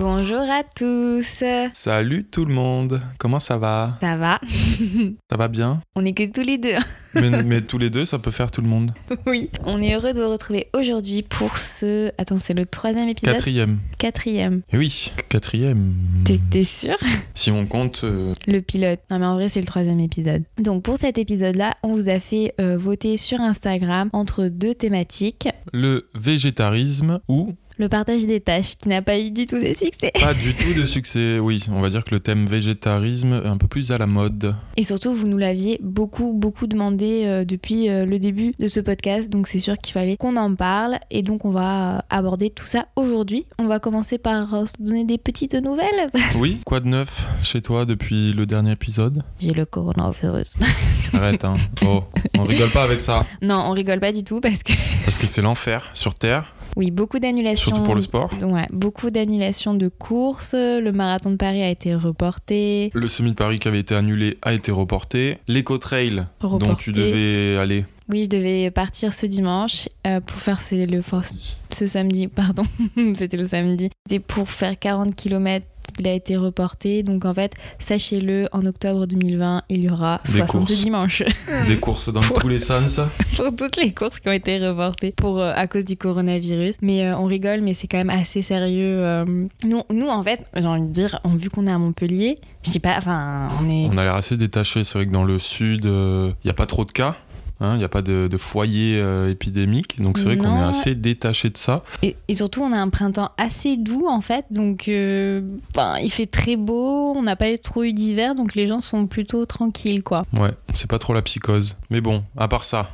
Bonjour à tous. Salut tout le monde, comment ça va? Ça va? Ça va bien? On est que tous les deux. mais, mais tous les deux, ça peut faire tout le monde. Oui. On est heureux de vous retrouver aujourd'hui pour ce. Attends, c'est le troisième épisode? Quatrième. Quatrième. Et oui, quatrième. T'es t'es sûr? Si on compte, euh, Le pilote. Non mais en vrai c'est le troisième épisode. Donc pour cet épisode-là, on vous a fait euh, voter sur Instagram entre deux thématiques. le végétarisme ou Le partage des tâches qui n'a pas eu du tout de succès. pas du tout de succès. Oui, on va dire que le thème végétarisme est un peu plus à la mode. Et surtout, vous nous l'aviez beaucoup, beaucoup demandé euh, depuis euh, le début de ce podcast. Donc c'est sûr qu'il fallait qu'on en parle. Et donc on va euh, aborder tout ça aujourd'hui. On va commencer par euh, se donner des petites nouvelles. Oui, quoi de neuf chez toi depuis le dernier épisode? J'ai le coronavirus. Arrête, hein. Oh, on rigole pas avec ça. non, on rigole pas du tout parce que Parce que c'est l'enfer sur Terre, oui, beaucoup d'annulations. surtout pour le sport. Ouais, beaucoup d'annulations de courses. Le marathon de Paris a été reporté. Le semi de Paris qui avait été annulé a été reporté. L'éco-trail dont tu devais aller. Oui, je devais partir ce dimanche euh, pour faire le ce samedi, pardon, c'était le samedi. C'était pour faire 40 km. Il a été reporté. Donc en fait, sachez-le, en octobre 2020, il y aura Des 60 courses. dimanches Des courses dans Pour- tous les sens. pour toutes les courses qui ont été reportées pour, euh, à cause du coronavirus. Mais euh, on rigole, mais c'est quand même assez sérieux. euh. Nous, nous, en fait, j'ai envie de dire, on- vu qu'on est à Montpellier, je dis pas, enfin, on est. On a l'air assez détaché. C'est vrai que dans le sud, il n'y a pas trop de cas. Il n'y a pas de, de foyer euh, épidémique. Donc c'est vrai qu'on est assez détaché de ça. Et, et surtout, on a un printemps assez doux en fait, donc euh, ben, il fait très beau, on n'a pas eu trop eu d'hiver, donc les gens sont plutôt tranquilles quoi. Ouais, c'est pas trop la psychose. Mais bon, à part ça,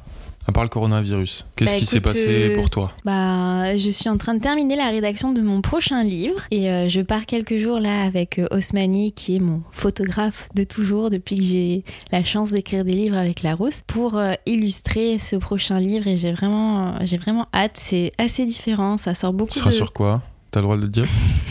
à part le coronavirus, qu'est-ce Bah, qui s'est passé euh, pour toi? Bah, je suis en train de terminer la rédaction de mon prochain livre et euh, je pars quelques jours là avec euh, Osmani qui est mon photographe de toujours depuis que j'ai la chance d'écrire des livres avec Larousse pour illustrer ce prochain livre et j'ai vraiment, j'ai vraiment hâte. C'est assez différent, ça sort beaucoup seras de. sur quoi? T'as le droit de le dire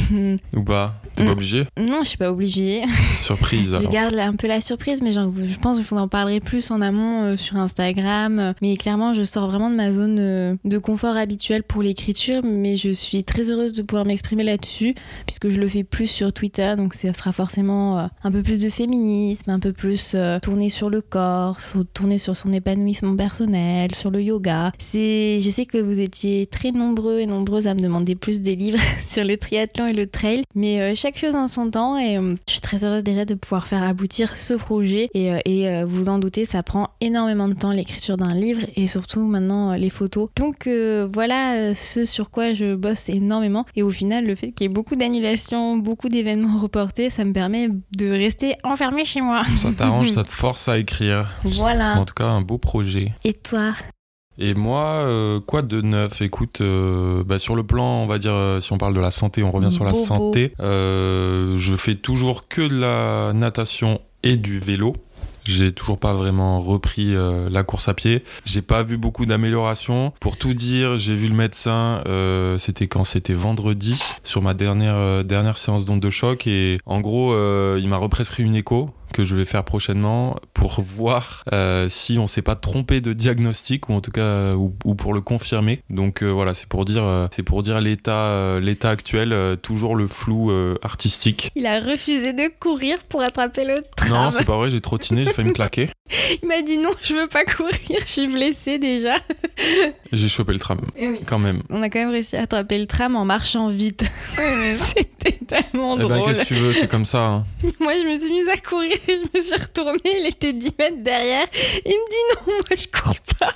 Ou pas T'es pas obligé non, je suis pas obligée. Surprise Je garde un peu la surprise, mais genre, je pense que je vous en parlerai plus en amont euh, sur Instagram. Mais clairement, je sors vraiment de ma zone euh, de confort habituelle pour l'écriture, mais je suis très heureuse de pouvoir m'exprimer là-dessus, puisque je le fais plus sur Twitter, donc ça sera forcément euh, un peu plus de féminisme, un peu plus tourné sur le corps, sur- tourné sur son épanouissement personnel, sur le yoga. C'est, je sais que vous étiez très nombreux et nombreuses à me demander plus des livres sur le triathlon et le trail, mais euh, chaque chose en son temps et euh, je suis très heureuse déjà de pouvoir faire aboutir ce projet et, euh, et, vous en doutez, ça prend énormément de temps l'écriture d'un livre et surtout maintenant les photos. Donc voilà ce sur quoi je bosse énormément et au final le fait qu'il y ait beaucoup d'annulations, beaucoup d'événements reportés, ça me permet de rester enfermée chez moi. Ça t'arrange, ça te force à écrire. Voilà. En tout cas, un beau projet. Et toi? Et moi, euh, quoi de neuf? Écoute, euh, bah, sur le plan, on va dire, euh, si on parle de la santé, on revient sur la santé. Je fais toujours que de la natation et du vélo. J'ai toujours pas vraiment repris la course à pied. J'ai pas vu beaucoup d'amélioration. Pour tout dire, j'ai vu le médecin. c'était quand? C'était vendredi sur ma dernière dernière séance d'onde de choc et en gros, il m'a represcrit une écho que je vais faire prochainement pour voir euh, si on s'est pas trompé de diagnostic ou en tout cas euh, ou, ou pour le confirmer. Donc euh, voilà, c'est pour dire c'est pour dire l'état l'état actuel, toujours le flou artistique. Il a refusé de courir pour attraper le tram. Non, c'est pas vrai, j'ai trottiné, j'ai failli me claquer. Il m'a dit non, je veux pas courir, je suis blessée déjà. J'ai chopé le tram oui. quand même. On a quand même réussi à attraper le tram en marchant vite. C'était tellement Eh ben drôle. qu'est-ce que tu veux, c'est comme ça. hein. Moi, je me suis mise à courir, je me suis retournée, il était 10 mètres derrière. Il me dit non, moi je cours pas.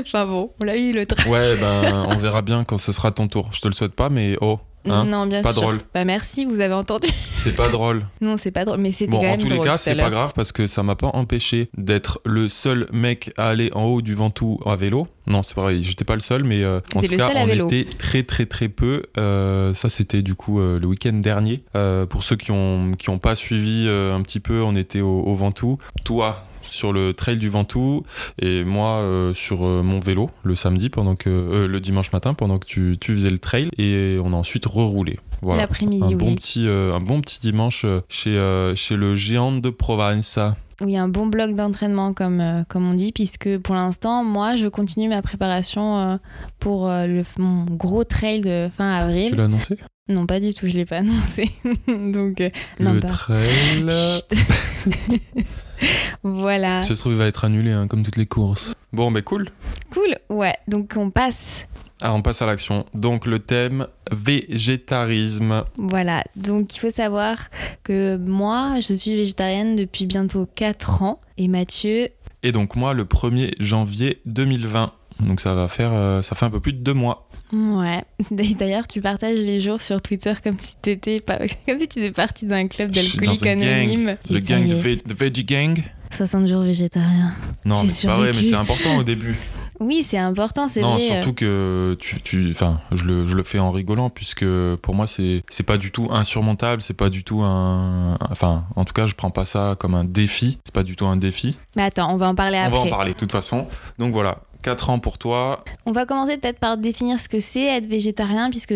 Enfin bon, on l'a eu le tram. Ouais, ben on verra bien quand ce sera ton tour. Je te le souhaite pas, mais oh, Hein non, bien pas sûr. drôle. Bah merci, vous avez entendu. C'est pas drôle. non, c'est pas drôle, mais c'était Bon, quand en tous les cas, c'est pas grave parce que ça m'a pas empêché d'être le seul mec à aller en haut du Ventoux à vélo. Non, c'est pas vrai, j'étais pas le seul, mais euh, en tout cas, on vélo. était très très très peu. Euh, ça, c'était du coup euh, le week-end dernier. Euh, pour ceux qui ont qui ont pas suivi un petit peu, on était au, au Ventoux. Toi sur le trail du Ventoux et moi euh, sur euh, mon vélo le samedi pendant que euh, le dimanche matin pendant que tu, tu faisais le trail et on a ensuite reroulé. Voilà. L'après-midi, Un bon, petit, un bon petit dimanche chez, chez le géant de Provence. Oui, un bon bloc d'entraînement, comme, euh, comme on dit, puisque pour l'instant, moi, je continue ma préparation euh, pour euh, le, mon gros trail de fin Tu avril. l'as annoncé? Non, pas du tout, je l'ai pas annoncé. Donc, euh, non, Le pas. trail. Voilà. Ça se trouve, il va être annulé hein, comme toutes les courses. Bon, ben cool. Cool. Ouais, donc on passe. Ah, on passe à l'action. Donc, le thème végétarisme. Voilà. Donc, il faut savoir que moi, je suis végétarienne depuis bientôt 4 ans. Et Mathieu, Et donc, moi, le 1er janvier 2020. Donc, ça va faire. euh, ça fait un peu plus de deux mois. Ouais. D'ailleurs, tu partages les jours sur Twitter comme si t'étais pas, comme si tu faisais partie d'un club d'alcooliques anonymes. Le gang de, Ve- Veggie Gang. 60 jours végétariens. Non, c'est pas vrai, mais c'est important au début. Oui, c'est important, c'est Non, vrai. euh, surtout que tu, tu, enfin, je le, je le fais en rigolant puisque pour moi c'est, c'est pas du tout insurmontable, c'est pas du tout un, enfin, en tout cas, je prends pas ça comme un défi. C'est pas du tout un défi. Mais attends, on va en parler On après. va en parler de toute façon. Donc voilà, 4 ans pour toi. On va commencer peut-être par définir ce que c'est être végétarien, puisque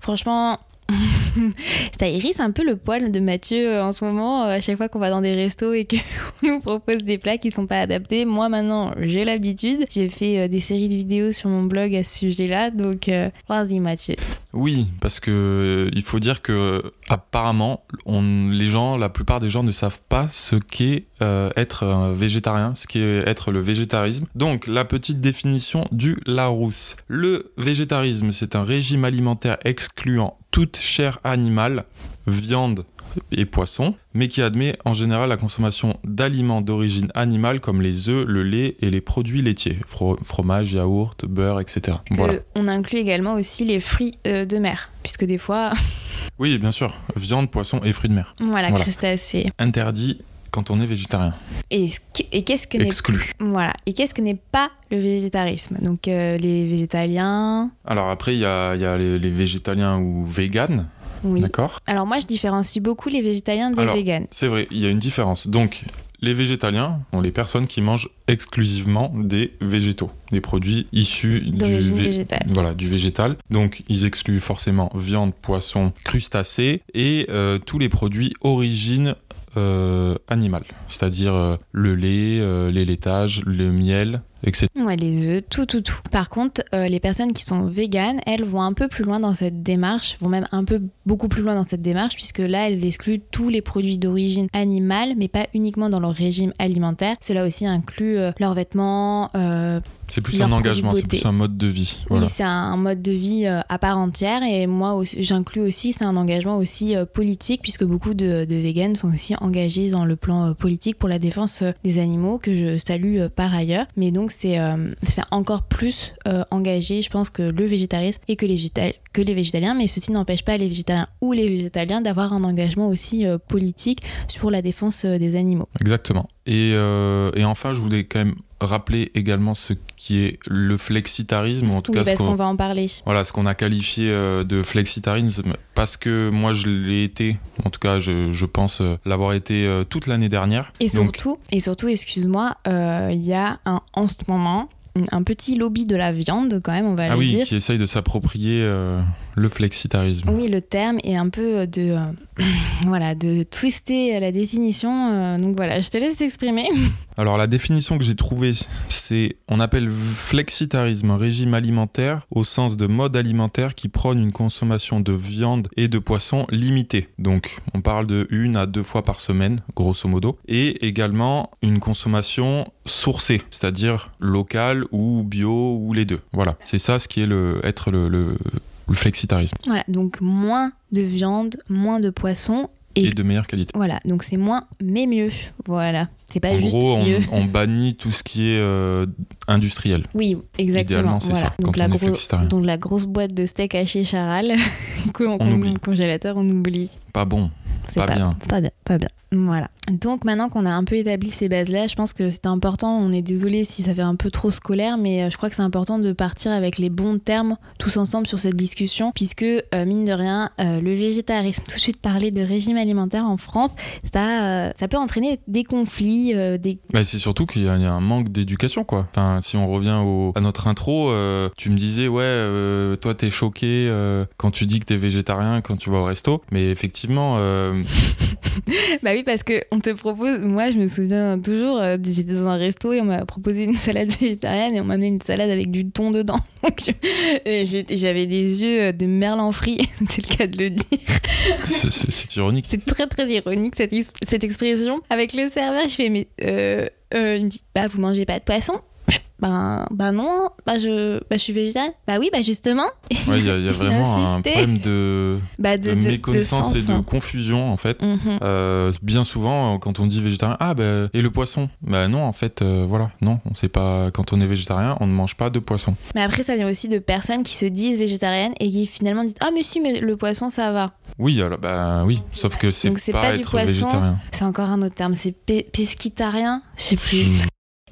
franchement, ça hérisse un peu le poil de Mathieu euh, en ce moment, euh, à chaque fois qu'on va dans des restos et qu'on nous propose des plats qui sont pas adaptés. Moi maintenant, j'ai l'habitude. J'ai fait euh, des séries de vidéos sur mon blog à ce sujet-là, donc euh, vas-y Mathieu. Oui, parce que il faut dire que apparemment, les gens, la plupart des gens ne savent pas ce qu'est être végétarien, ce qu'est être le végétarisme. Donc, la petite définition du Larousse. Le végétarisme, c'est un régime alimentaire excluant toute chair animale, viande et poisson, mais qui admet en général la consommation d'aliments d'origine animale comme les œufs, le lait et les produits laitiers, Fro- fromage, yaourt, beurre, etc. Voilà. Que on inclut également aussi les fruits euh, de mer, puisque des fois, Oui, bien sûr, viande, poisson et fruits de mer. voilà, Voilà. crustacés. interdit quand on est végétarien. Et, qu'est-ce que n'est Exclu. Voilà. Et qu'est-ce que n'est pas le végétarisme? Donc euh, les végétaliens, Alors après, il y a, il y a les, les végétaliens ou véganes, oui. d'accord Alors moi je différencie beaucoup les végétaliens des Alors, véganes. C'est vrai, il y a une différence. Donc, les végétaliens sont les personnes qui mangent exclusivement des végétaux, des produits issus du, vé- voilà, du végétal. Donc, ils excluent forcément viande, poisson, crustacés et euh, tous les produits origine euh, animale, c'est-à-dire euh, le lait, les laitages, le miel, etc. Ouais, les œufs, tout, tout, tout. Par contre, euh, les personnes qui sont véganes, elles vont un peu plus loin dans cette démarche, vont même un peu beaucoup plus loin dans cette démarche, puisque là, elles excluent tous les produits d'origine animale, mais pas uniquement dans leur régime alimentaire. Cela aussi inclut euh, leurs vêtements, euh, C'est plus un engagement, c'est plus un mode de vie. Voilà. Oui, c'est un mode de vie euh, à part entière et moi j'inclus aussi, c'est un engagement aussi politique puisque beaucoup de, de véganes sont aussi engagés dans le plan politique pour la défense des animaux que je salue par ailleurs. Mais donc c'est euh, c'est encore plus euh, engagé, je pense, que le végétarisme et que les, végétaliens. Mais ceci n'empêche pas les végétariens ou les végétaliens d'avoir un engagement aussi euh, politique sur la défense des animaux. Exactement. Et, et enfin, je voulais quand même rappeler également ce qui est le flexitarisme, ou en tout Oui, cas ce parce qu'on qu'on va en parler. voilà, ce qu'on a qualifié euh, de flexitarisme, parce que moi je l'ai été, en tout cas je, je pense euh, l'avoir été euh, toute l'année dernière. Et Donc, surtout, et surtout, excuse-moi, euh, il y a un, en ce moment un petit lobby de la viande, quand même, on va ah le oui, dire. qui essaye de s'approprier euh, le flexitarisme. Oui, le terme est un peu de, euh, voilà, de twister la définition. euh, donc voilà, je te laisse t'exprimer. Alors la définition que j'ai trouvée, c'est on appelle flexitarisme un régime alimentaire au sens de mode alimentaire qui prône une consommation de viande et de poisson limitée. Donc on parle de une à deux fois par semaine, grosso modo, et également une consommation sourcée, c'est-à-dire locale ou bio ou les deux. Voilà, c'est ça ce qui est le être le, le- le flexitarisme. Voilà, donc moins de viande, moins de poisson et, de meilleure qualité. Voilà, donc c'est moins mais mieux. Voilà, c'est pas en juste gros, on, mieux. on bannit tout ce qui est euh, industriel. Oui, exactement. Idéalement, c'est voilà. ça, Donc quand la, on gros- donc la grosse boîte de steak haché charal qu'on On met oublie. au congélateur, on oublie. Pas bon. C'est Pas bien. Pas bien, pas bien. Voilà. Donc maintenant qu'on a un peu établi ces bases-là, je pense que c'est important. On est désolé si ça fait un peu trop scolaire, mais euh, je crois que c'est important de partir avec les bons termes tous ensemble sur cette discussion, puisque euh, mine de rien, euh, le végétarisme, tout de suite parler de régime alimentaire en France, ça, euh, ça peut entraîner des conflits, euh, des Bah, c'est surtout qu'il y, a il y a un manque d'éducation, quoi. Enfin, si on revient au- à notre intro, euh, tu me disais, ouais, euh, toi, t'es choqué euh, quand tu dis que t'es végétarien quand tu vas au resto. Mais effectivement, euh, Bah oui, parce que on te propose. Moi, je me souviens toujours, euh, j'étais dans un resto et on m'a proposé une salade végétarienne et on m'a amené une salade avec du thon dedans. Donc, euh, j'avais des yeux euh, de merlan frit, c'est le cas de le dire. c'est- ironique. C'est très très ironique cette, cette expression. Avec le serveur, je fais mais euh, euh, il me dit bah vous mangez pas de poisson? Ben, bah non, bah je, bah je suis végétarienne. Bah oui, bah justement. Ouais, il y a, il y a vraiment un problème de, Bah de de, de, de méconnaissance sens, et de hein. confusion, en fait. Mhm. Euh, bien souvent, euh, quand on dit végétarien, ah bah et le poisson? Bah non, en fait, euh, voilà, non, on sait pas. Quand on est végétarien, on ne mange pas de poisson. Mais après, ça vient aussi de personnes qui se disent végétariennes et qui finalement disent ah mais si, mais le poisson ça va. Oui, alors bah oui, sauf que c'est Donc, c'est pas, pas du être poisson. végétarien. C'est encore un autre terme, c'est pe- pesquitarien Je sais plus.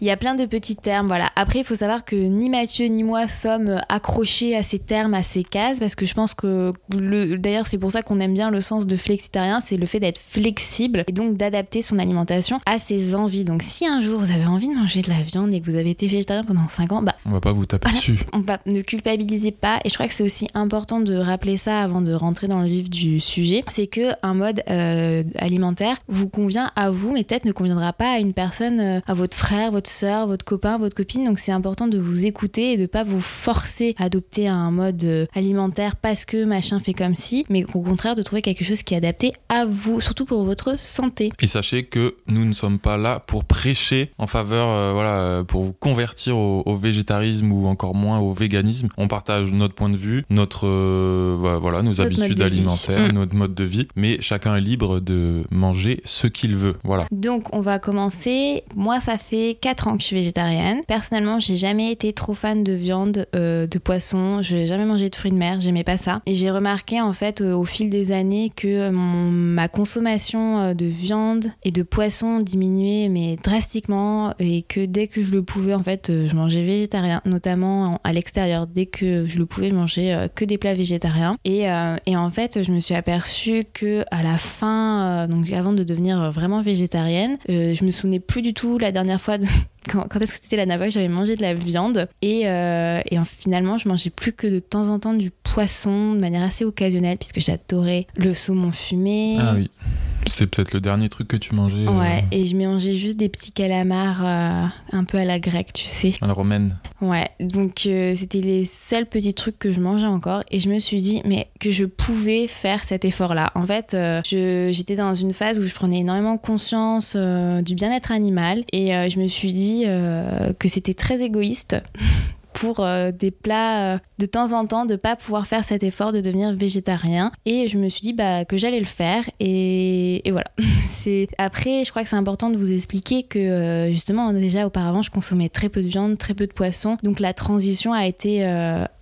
Il y a plein de petits termes, voilà. Après, il faut savoir que ni Mathieu ni moi sommes accrochés à ces termes, à ces cases, parce que je pense que, le... d'ailleurs, c'est pour ça qu'on aime bien le sens de flexitarien, c'est le fait d'être flexible et donc d'adapter son alimentation à ses envies. Donc, si un jour vous avez envie de manger de la viande et que vous avez été végétarien pendant 5 ans, bah, On va pas vous taper Voilà. dessus. on va, ne culpabilisez pas. Et je crois que c'est aussi important de rappeler ça avant de rentrer dans le vif du sujet. C'est que un mode euh, alimentaire vous convient à vous, mais peut-être ne conviendra pas à une personne, euh, à votre frère, votre soeur, votre copain, votre copine. Donc c'est important de vous écouter et de pas vous forcer à adopter un mode euh, alimentaire parce que machin fait comme si, mais au contraire de trouver quelque chose qui est adapté à vous, surtout pour votre santé. Et sachez que nous ne sommes pas là pour prêcher en faveur, euh, voilà, euh, pour vous convertir au, au végétarisme ou encore moins au véganisme. On partage notre point de vue, notre, euh, voilà, nos Notre habitudes alimentaires, Mm. notre mode de vie, mais chacun est libre de manger ce qu'il veut. Voilà. Donc on va commencer. Moi ça fait 4 ans que je suis végétarienne. Personnellement j'ai jamais été trop fan de viande, euh, de poisson. Je n'ai jamais mangé de fruits de mer, j'aimais pas ça. Et j'ai remarqué en fait euh, au fil des années que euh, ma consommation euh, de viande et de poisson diminuait mais drastiquement et que dès que je le pouvais en fait je mangeais végétarien, notamment en- à l'extérieur. Dès que je le pouvais je mangeais que des plats végétariens. Et, et en fait je me suis aperçue que à la fin, donc avant de devenir vraiment végétarienne, je me souvenais plus du tout la dernière fois de- quand, est-ce que c'était la dernière que j'avais mangé de la viande et, euh, et en- finalement je mangeais plus que de temps en temps du poisson de manière assez occasionnelle puisque j'adorais le saumon fumé. Ah oui. C'est peut-être le dernier truc que tu mangeais. euh, Ouais, et je mangeais juste des petits calamars euh, un peu à la grecque, tu sais. à la romaine. Ouais, donc euh, c'était les seuls petits trucs que je mangeais encore et je me suis dit mais que je pouvais faire cet effort-là. En fait, je- j'étais dans une phase où je prenais énormément conscience du bien-être animal et je me suis dit que c'était très égoïste. pour euh, des plats euh, de temps en temps de pas pouvoir faire cet effort de devenir végétarien. Et je me suis dit bah que j'allais le faire. Et, voilà. C'est après je crois que c'est important de vous expliquer que euh, justement déjà auparavant je consommais très peu de viande très peu de poisson. Donc la transition a été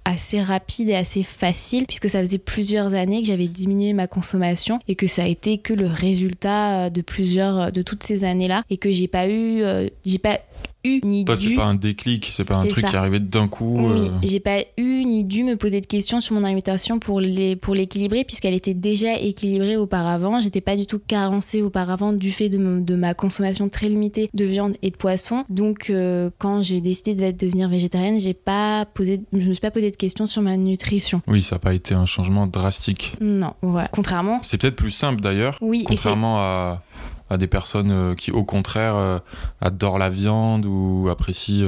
assez rapide et assez facile puisque ça faisait plusieurs années que j'avais diminué ma consommation et que ça a été que le résultat de plusieurs de toutes ces années là et que j'ai pas eu j'ai pas eu ni Toi, c'est dû pas un déclic, c'est pas un C'est truc ça. qui est arrivé d'un coup. oui, euh, j'ai pas eu ni dû me poser de questions sur mon alimentation pour l'équilibrer puisqu'elle était déjà équilibrée auparavant. J'étais pas du tout carencée auparavant du fait de, mon- de ma consommation très limitée de viande et de poisson. Donc euh, quand j'ai décidé de devenir végétarienne, j'ai pas posé je me suis pas posé de questions sur ma nutrition. Oui, ça n'a pas été un changement drastique. Non, voilà. Contrairement C'est peut-être plus simple d'ailleurs, oui, c'est contrairement à, à des personnes qui, au contraire, adorent la viande ou apprécient,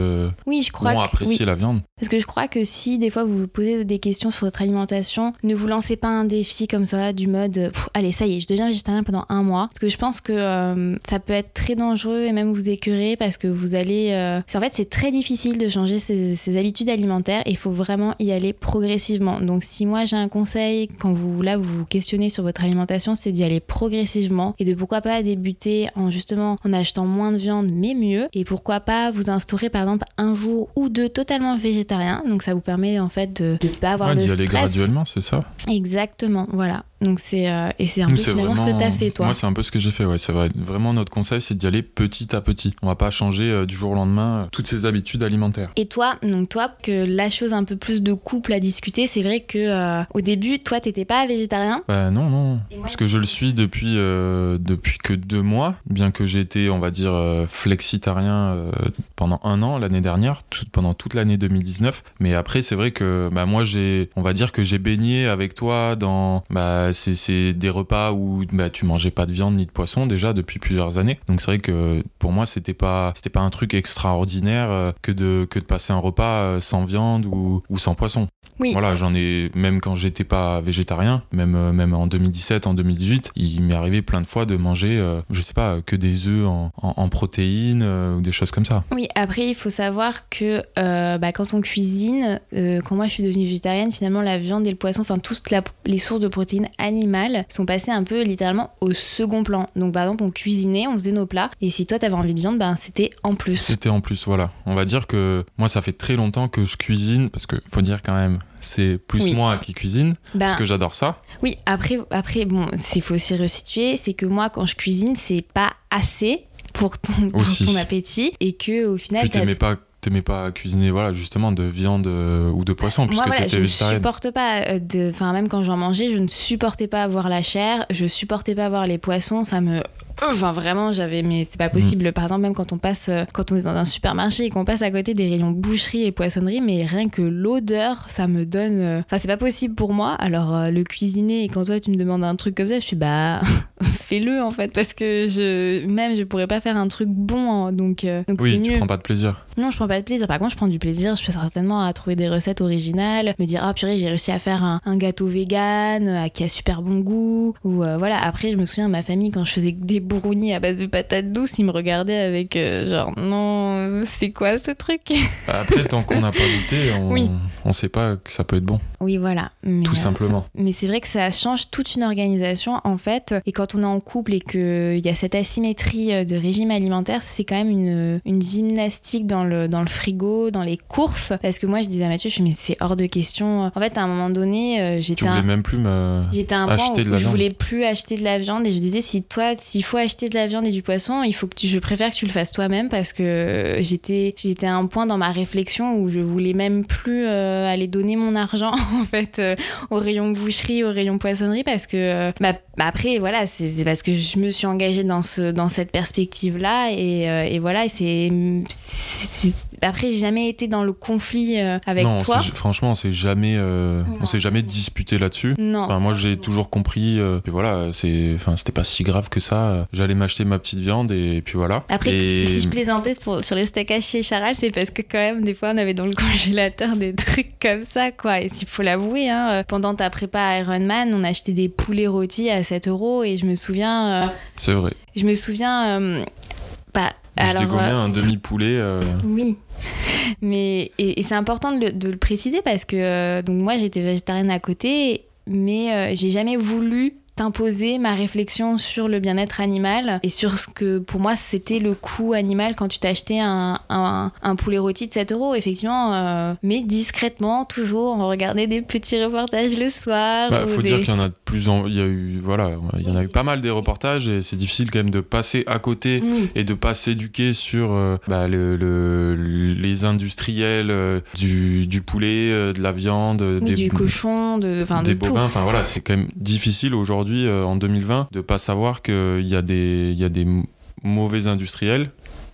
oui, je crois que- oui. la viande. Parce que je crois que si des fois vous vous posez des questions sur votre alimentation, ne vous lancez pas un défi comme ça du mode euh, Pff, allez ça y est je deviens végétarien pendant un mois parce que je pense que euh, ça peut être très dangereux et même vous écœurer parce que vous allez euh, en fait c'est très difficile de changer ses, ses habitudes alimentaires et il faut vraiment y aller progressivement donc si moi j'ai un conseil quand vous là vous vous questionnez sur votre alimentation c'est d'y aller progressivement et de pourquoi pas débuter en justement en achetant moins de viande mais mieux. Et pourquoi pas vous instaurer par exemple un jour ou deux totalement végétarien donc ça vous permet en fait de ne pas avoir Ouais, le d'y aller stress. graduellement, c'est ça? exactement voilà donc c'est euh, et c'est un Nous, peu finalement ce que vraiment- t'as fait toi Moi, c'est un peu ce que j'ai fait, ouais, c'est vrai. Vraiment, notre conseil, c'est d'y aller petit à petit. On va pas changer euh, du jour au lendemain euh, toutes ces habitudes alimentaires. et toi, donc toi, que la chose un peu plus de couple à discuter, c'est vrai que au début, toi, t'étais pas végétarien. Bah non, non. Moi- Parce que je le suis depuis, depuis que deux mois, bien que j'ai été, on va dire, flexitarien pendant un an l'année dernière, tout- pendant toute l'année 2019. Mais après, c'est vrai que bah, moi, j'ai, on va dire que j'ai baigné avec toi dans bah, c'est, c'est des repas où bah, tu mangeais pas de viande ni de poisson déjà depuis plusieurs années. Donc c'est vrai que pour moi, c'était pas, c'était pas un truc extraordinaire euh, que, de, que de passer un repas euh, sans viande ou, ou sans poisson. Oui. Voilà, j'en ai, même quand j'étais pas végétarien, même, euh, même en 2017, en 2018, il m'est arrivé plein de fois de manger, euh, je sais pas, que des œufs en, en- en protéines euh, ou des choses comme ça. Oui, après, il faut savoir que euh, bah, quand on cuisine, quand moi je suis devenue végétarienne, finalement, la viande et le poisson, enfin, toutes les sources de protéines animales sont passées un peu littéralement au second plan. Donc, par exemple, on cuisinait, on faisait nos plats, et si toi t'avais envie de viande, ben, c'était en plus. C'était en plus, voilà. On va dire que moi, ça fait très longtemps que je cuisine, parce que faut dire quand même, c'est plus Oui. moi qui cuisine, Ben, parce que j'adore ça. Oui, après, après bon, il faut aussi resituer, c'est que moi, quand je cuisine, c'est pas assez pour ton, pour ton appétit, et que au final, t'as- t'aimais pas, t'aimais pas cuisiner, voilà, justement, de viande euh, ou de poisson, puisque Moi, voilà, je ne supporte pas, euh, de... enfin, même quand j'en mangeais, je ne supportais pas avoir la chair, je supportais pas avoir les poissons, ça me. Enfin, vraiment, j'avais. Mais c'est pas Mm. possible. Par exemple, même quand on passe, euh, quand on est dans un supermarché et qu'on passe à côté des rayons boucherie et poissonnerie, mais rien que l'odeur, ça me donne. Enfin, c'est pas possible pour moi. Alors, le cuisiner, et quand toi, tu me demandes un truc comme ça, je suis bah. Fais-le, en fait, parce que je. Même, je pourrais pas faire un truc bon, hein, donc, euh, donc Oui, tu mieux. prends pas de plaisir. Non, je prends pas de plaisir. Par contre, je prends du plaisir. Je fais certainement à trouver des recettes originales, me dire ah purée, j'ai réussi à faire un, un gâteau vegan euh, qui a super bon goût. Ou euh, voilà. Après, je me souviens ma famille quand je faisais des brownies à base de patates douces, ils me regardaient avec euh, genre non, c'est quoi ce truc? Bah, Après, tant qu'on n'a pas goûté, on, Oui. on sait pas que ça peut être bon, Oui, voilà. Mais, tout simplement. Mais c'est vrai que ça change toute une organisation en fait. Et quand on est en couple et qu'il y a cette asymétrie euh, de régime alimentaire, c'est quand même une, une gymnastique dans le, dans le frigo, dans les courses. Parce que moi je disais à Mathieu, je suis mais c'est hors de question. En fait à un moment donné, euh, Tu j'étais voulais un... même plus me... J'étais un point acheter où de la je viande. voulais plus acheter de la viande et je disais si toi s'il faut acheter de la viande et du poisson il faut que tu, je préfère que tu le fasses toi-même parce que j'étais j'étais à un point dans ma réflexion où je voulais même plus euh, aller donner mon argent en fait euh, au rayon boucherie au rayon poissonnerie parce que euh, bah, bah après voilà c'est c'est parce que je me suis engagée dans ce dans cette perspective là et, euh, et voilà c'est- après j'ai jamais été dans le conflit euh, avec non, toi franchement, on s'est jamais, euh, on s'est jamais disputé là-dessus. non Enfin, moi, j'ai toujours compris. euh, et voilà, c'est, enfin, c'était pas si grave que ça. J'allais m'acheter ma petite viande et puis voilà. Après, Et- si je plaisantais pour, sur les steaks hachés Charal, c'est parce que quand même, des fois, on avait dans le congélateur des trucs comme ça, quoi. Et s'il faut l'avouer, hein, pendant ta prépa à Ironman, on achetait des poulets rôtis à 7 euros et je me souviens, euh, c'est vrai. je me souviens, bah, je alors, dégommais euh, un demi poulet. oui. Mais et, et c'est important de le, de le préciser parce que euh, donc moi j'étais végétarienne à côté, mais euh, j'ai jamais voulu t'imposer ma réflexion sur le bien-être animal et sur ce que pour moi c'était le coût animal quand tu t'achetais un, un, un poulet rôti de 7 euros effectivement euh, mais discrètement toujours on regardait des petits reportages le soir Bah, ou faut des- dire qu'il y en a de plus en, il y a eu, voilà, il y en a eu pas mal des reportages et c'est difficile quand même de passer à côté et de pas s'éduquer sur euh, bah, le, le- les industriels euh, du, du poulet, euh, de la viande, Oui, des, du cochon de des de bovins. Enfin voilà, c'est quand même difficile aujourd'hui euh, en 2020 de pas savoir qu'il y a des, y a des mauvais industriels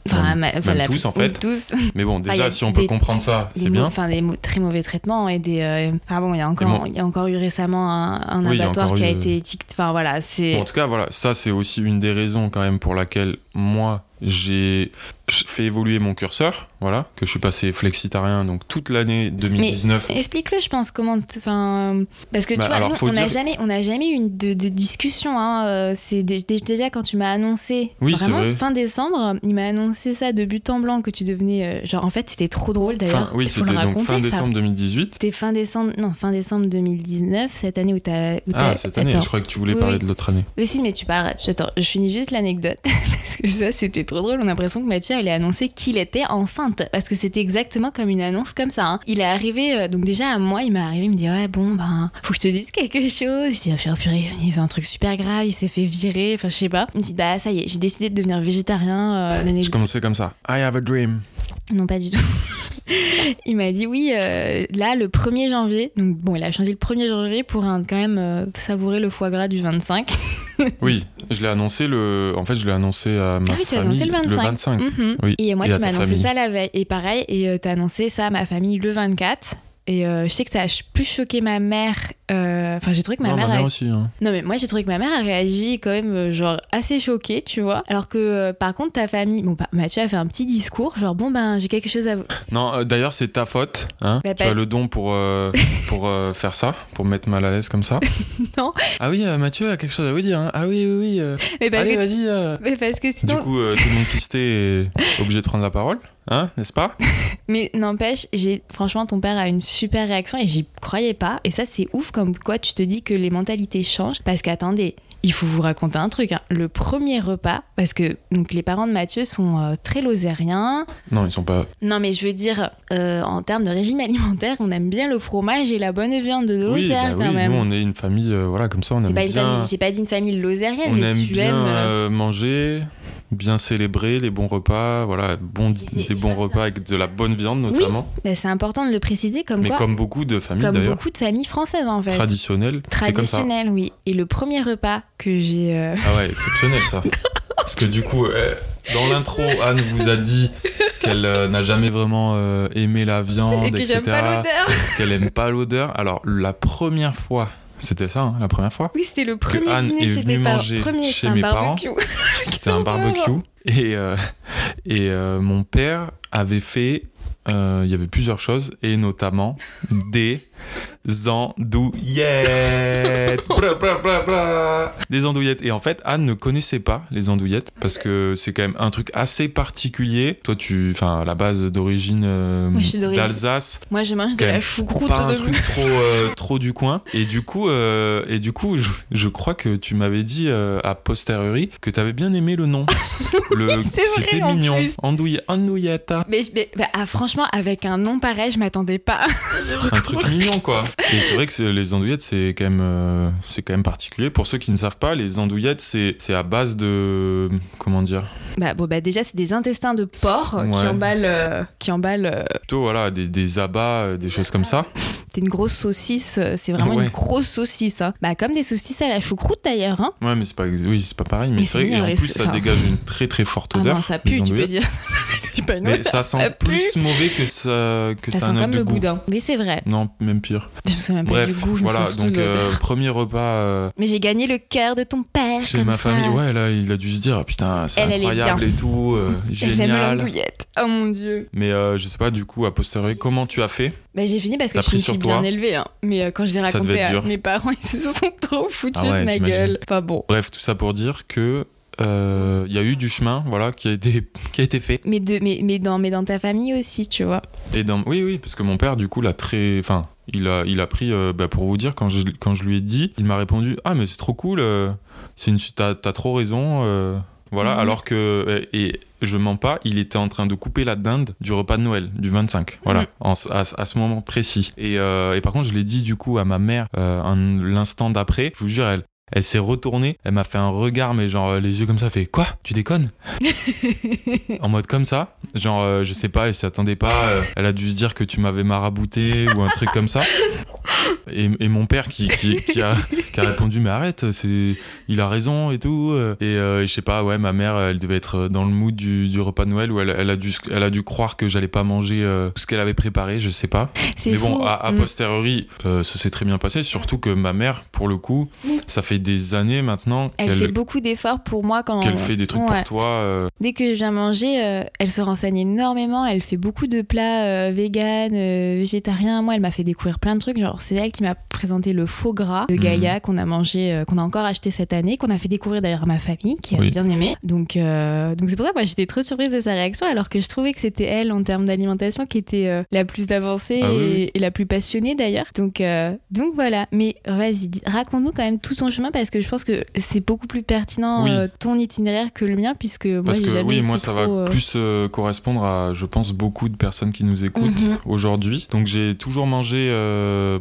Enfin, Même- ma- enfin, même la tous, en fait. tous. Mais bon, déjà, si on peut comprendre ça, c'est bien. Enfin, des très mauvais traitements et des. euh, Enfin bon, il y a encore, il y a encore eu récemment un, un Oui, abattoir qui a eu- été étiqueté. Enfin voilà, c'est. Bon, en tout cas, voilà, ça c'est aussi une des raisons quand même pour laquelle moi j'ai fait évoluer mon curseur, voilà, que je suis passé flexitarien donc toute l'année 2019. Explique-le, je pense, comment. Enfin, parce que Bah, tu vois, alors, nous, on n'a dire- jamais, on jamais eu de, de discussion. Hein. euh, C'est dé- dé- déjà quand tu m'as annoncé, Oui, vraiment vrai. fin décembre, il m'a annoncé ça de but en blanc que tu devenais. euh, genre, en fait, c'était trop drôle d'ailleurs. Oui, c'était donc fin ça. décembre 2018. C'était fin décembre, non, fin décembre 2019, cette année où t'as. où Ah, cette année, Attends. je crois que tu voulais Oui, parler oui. de l'autre année. Mais si, mais tu parleras. Attends, je finis juste l'anecdote. parce que ça, c'était trop drôle. On a l'impression que Mathieu allait annoncer qu'il était enceinte. Parce que c'était exactement comme une annonce comme ça. hein. Il est arrivé, euh, donc déjà à moi, il m'est arrivé, il me dit Ouais, bon, ben, faut que je te dise quelque chose. Je dis Ah, purée, il fait un truc super grave, il s'est fait virer. Enfin, je sais pas. Il me dit Bah, ça y est, j'ai décidé de devenir végétarien euh, l'année Je commençais comme ça. I have a dream. non, pas du tout. Il m'a dit oui, euh, là, le 1er janvier. Donc, bon, il a changé le 1er janvier pour un, quand même euh, savourer le foie gras du 25. Oui, je l'ai annoncé le. En fait, je l'ai annoncé à ma ah oui, tu as famille annoncé le 25. 25. Mhm. Oui. Et moi, Et tu m'as annoncé famille. ça la veille. Et pareil, et tu t'as annoncé ça à ma famille le 24. Et euh, je sais que ça a plus choqué ma mère. Euh, Enfin, j'ai trouvé que ma non, mère. ma a- aussi. hein. Non, mais moi, j'ai trouvé que ma mère a réagi quand même, euh, genre, assez choquée, tu vois. Alors que, euh, par contre, ta famille. Bon, bah, Mathieu a fait un petit discours, genre, bon, ben, j'ai quelque chose à vous. Non, euh, d'ailleurs, c'est ta faute. Hein Bah, tu as le don pour, pour faire ça, pour me mettre mal à l'aise comme ça. Non. Ah oui, Mathieu a quelque chose à vous dire. hein. Ah oui, oui, oui. Mais parce, Allez, que, vas-y. mais parce que sinon. Du coup, tout le monde pisté est obligé de prendre la parole, hein, n'est-ce pas? Mais n'empêche, j'ai franchement ton père a une super réaction et j'y croyais pas. Et ça c'est ouf comme quoi tu te dis que les mentalités changent. Parce qu'attendez, il faut vous raconter un truc. hein. Le premier repas, parce que donc les parents de Mathieu sont euh, très lozériens. Non, ils sont pas. Non mais je veux dire, euh, en termes de régime alimentaire, on aime bien le fromage et la bonne viande de Oui, Lozère bah quand oui, même. nous on est une famille, euh, voilà, comme ça, on aime pas bien. j'ai pas dit une famille lozérienne, on mais aime tu bien aimes. manger, bien célébrer les bons repas, voilà, bon, des bons repas avec de la bonne viande notamment, bah, c'est important de le préciser comme mais quoi, comme beaucoup de familles comme beaucoup de familles françaises en fait. traditionnelles, c'est comme ça. Traditionnel, oui. Et le premier repas que j'ai. euh, Ah ouais, exceptionnel ça. Parce que du coup, euh, dans l'intro, Anne vous a dit qu'elle euh, n'a jamais vraiment euh, aimé la viande, et que etc. j'aime pas l'odeur. Qu'elle aime pas l'odeur. Alors la première fois, c'était ça, hein, la première fois, Oui, c'était le premier Anne dîner est venue parents. manger Premier, chez mes barbecue. c'était un barbecue. Et, euh, et euh, mon père avait fait, euh, il y avait plusieurs choses, et notamment des andouillettes. Bra, bra, bra, bra. Des andouillettes. Et en fait, Anne ne connaissait pas les andouillettes parce que c'est quand même un truc assez particulier. Toi, tu, enfin, à la base d'origine euh, Moi, je suis d'origine- d'Alsace Moi, je mange de la choucroute pas un de truc trop euh, trop du coin et du coup euh, et du coup je, je crois que tu m'avais dit euh, à posteriori que t'avais bien aimé le nom le c'était en mignon plus. andouille andouilletta Mais, mais- bah, ah, franchement, avec un nom pareil, je m'attendais pas. un truc mignon quoi. Et c'est vrai que c'est- les andouillettes c'est quand même euh, c'est quand même particulier. Pour ceux qui ne savent pas les andouillettes c'est c'est à base de comment dire? Bah, bon, bah, déjà, c'est des intestins de porc qui emballent. euh, qui emballent euh, plutôt voilà des, des abats des choses comme ça c'est une grosse saucisse. euh, C'est vraiment Ouais. une grosse saucisse. hein. Bah, comme des saucisses à la choucroute d'ailleurs. Hein. ouais mais c'est pas oui c'est pas pareil mais Mais c'est vrai et en plus ça dégage une très très forte Ah odeur non, ça pue, tu peux dire. Pas mais ça sent plus mauvais que ça que Ça ça, sent comme le goût boudin. Mais c'est vrai. non même pire Je me souviens pas Bref, du goût, je voilà, donc euh, premier repas euh, Mais j'ai gagné le cœur de ton père. chez comme ma ça. famille. Ouais, là, il a dû se dire, ah, putain, c'est incroyable et tout, euh, J'aime génial. l'andouillette. Oh mon dieu. Mais je sais pas, du coup, à posteriori, comment tu as fait? Bah, j'ai fini parce que je me suis bien élevée. hein. Mais euh, quand je l'ai raconté à dur. mes parents, ils se sont trop foutus Ah ouais, de ma gueule. Pas bon. Bref, tout ça pour dire que euh, il y a eu du chemin, voilà, qui a été, qui a été fait. Mais, de, mais, mais, dans, mais dans ta famille aussi, tu vois. Et dans, oui, oui, parce que mon père, du coup, l'a très, enfin, il a, il a pris, euh, bah, pour vous dire, quand je, quand je lui ai dit, il m'a répondu, ah, mais c'est trop cool, euh, c'est une, t'as, t'as trop raison. Euh, voilà, Mhm. alors que, et je mens pas, il était en train de couper la dinde du repas de Noël, du 25. Voilà, Mhm. en- à, à ce moment précis. Et, euh, et par contre, je l'ai dit du coup à ma mère euh, l'instant d'après. Je vous jure, elle, elle s'est retournée, elle m'a fait un regard, mais genre euh, les yeux comme ça, fait quoi? Tu déconnes? En mode comme ça, genre euh, je sais pas, elle s'y attendait pas. euh, elle a dû se dire que tu m'avais marabouté ou un truc comme ça. Et, et mon père qui, qui, qui a, qui a répondu mais arrête, c'est, il a raison et tout. Et, euh, et je sais pas, ouais, ma mère, elle devait être dans le mood du, du repas de Noël où elle, elle a dû, elle a dû croire que j'allais pas manger euh, tout ce qu'elle avait préparé, je sais pas. Mais bon, à, à Mm. posteriori, euh, ça s'est très bien passé. Surtout que ma mère, pour le coup, ça fait des années maintenant Elle fait beaucoup d'efforts pour moi quand. qu'elle fait des trucs Ouais. pour toi. Dès que je viens manger, elle se renseigne énormément. Elle fait beaucoup de plats euh, végétariens. Moi, elle m'a fait découvrir plein de trucs. Genre, c'est elle qui m'a présenté le faux gras de Mhm. Gaïa qu'on a mangé, euh, qu'on a encore acheté cette année, qu'on a fait découvrir d'ailleurs à ma famille, qui a bien aimé. Donc, euh, donc c'est pour ça que moi j'étais trop surprise de sa réaction, alors que je trouvais que c'était elle en termes d'alimentation qui était euh, la plus avancée Ah et, oui. et la plus passionnée d'ailleurs. Donc, donc voilà. Mais vas-y, raconte-nous quand même tout ton chemin parce que je pense que c'est beaucoup plus pertinent Oui. ton itinéraire que le mien puisque moi Parce que jamais oui, été moi ça va trop, plus correspondre à, je pense, beaucoup de personnes qui nous écoutent Mhm. aujourd'hui. Donc j'ai toujours mangé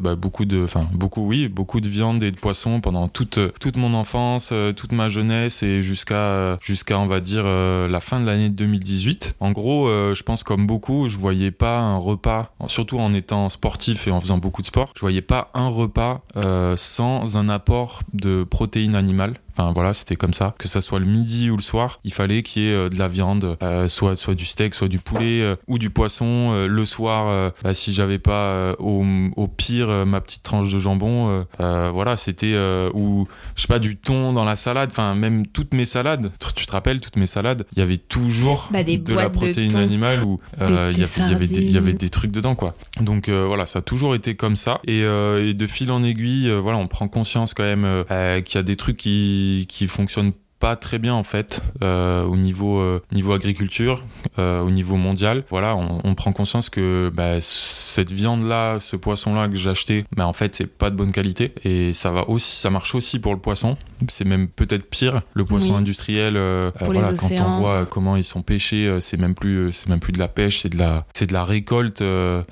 bah, beaucoup de, viande et de poisson pendant toute toute mon enfance, euh, toute ma jeunesse et jusqu'à jusqu'à on va euh, la fin de l'année 2018. En gros, euh, je pense comme beaucoup, je voyais pas un repas, surtout en étant sportif et en faisant beaucoup de sport, je voyais pas un repas euh, sans un apport de protéines animales. Enfin voilà, c'était comme ça. Que ça soit le midi ou le soir, il fallait qu'il y ait euh, de la viande, euh, soit, soit du steak, soit du poulet euh, ou du poisson. Euh, le soir, bah, si j'avais pas au, au pire ma petite tranche de jambon, voilà, c'était ou je sais pas du thon dans la salade. Enfin même toutes mes salades. Tu te rappelles toutes mes salades Il y avait toujours Bah, des de la de protéine animale ou il y, avait- il y avait des- trucs dedans quoi. Donc voilà, ça a toujours été comme ça. Et, et de fil en aiguille, voilà, on prend conscience quand même qu'il y a des trucs qui, qui fonctionnent pas très bien en fait euh, au niveau euh, niveau agriculture euh, au niveau mondial. Voilà on, on prend conscience que bah, cette viande là ce poisson là que j'ai acheté bah, en fait c'est pas de bonne qualité. Et ça va aussi ça marche aussi pour le poisson. C'est même peut-être pire le poisson Oui. industriel voilà, quand on voit comment ils sont pêchés c'est même plus c'est même plus de la pêche c'est de la c'est de la récolte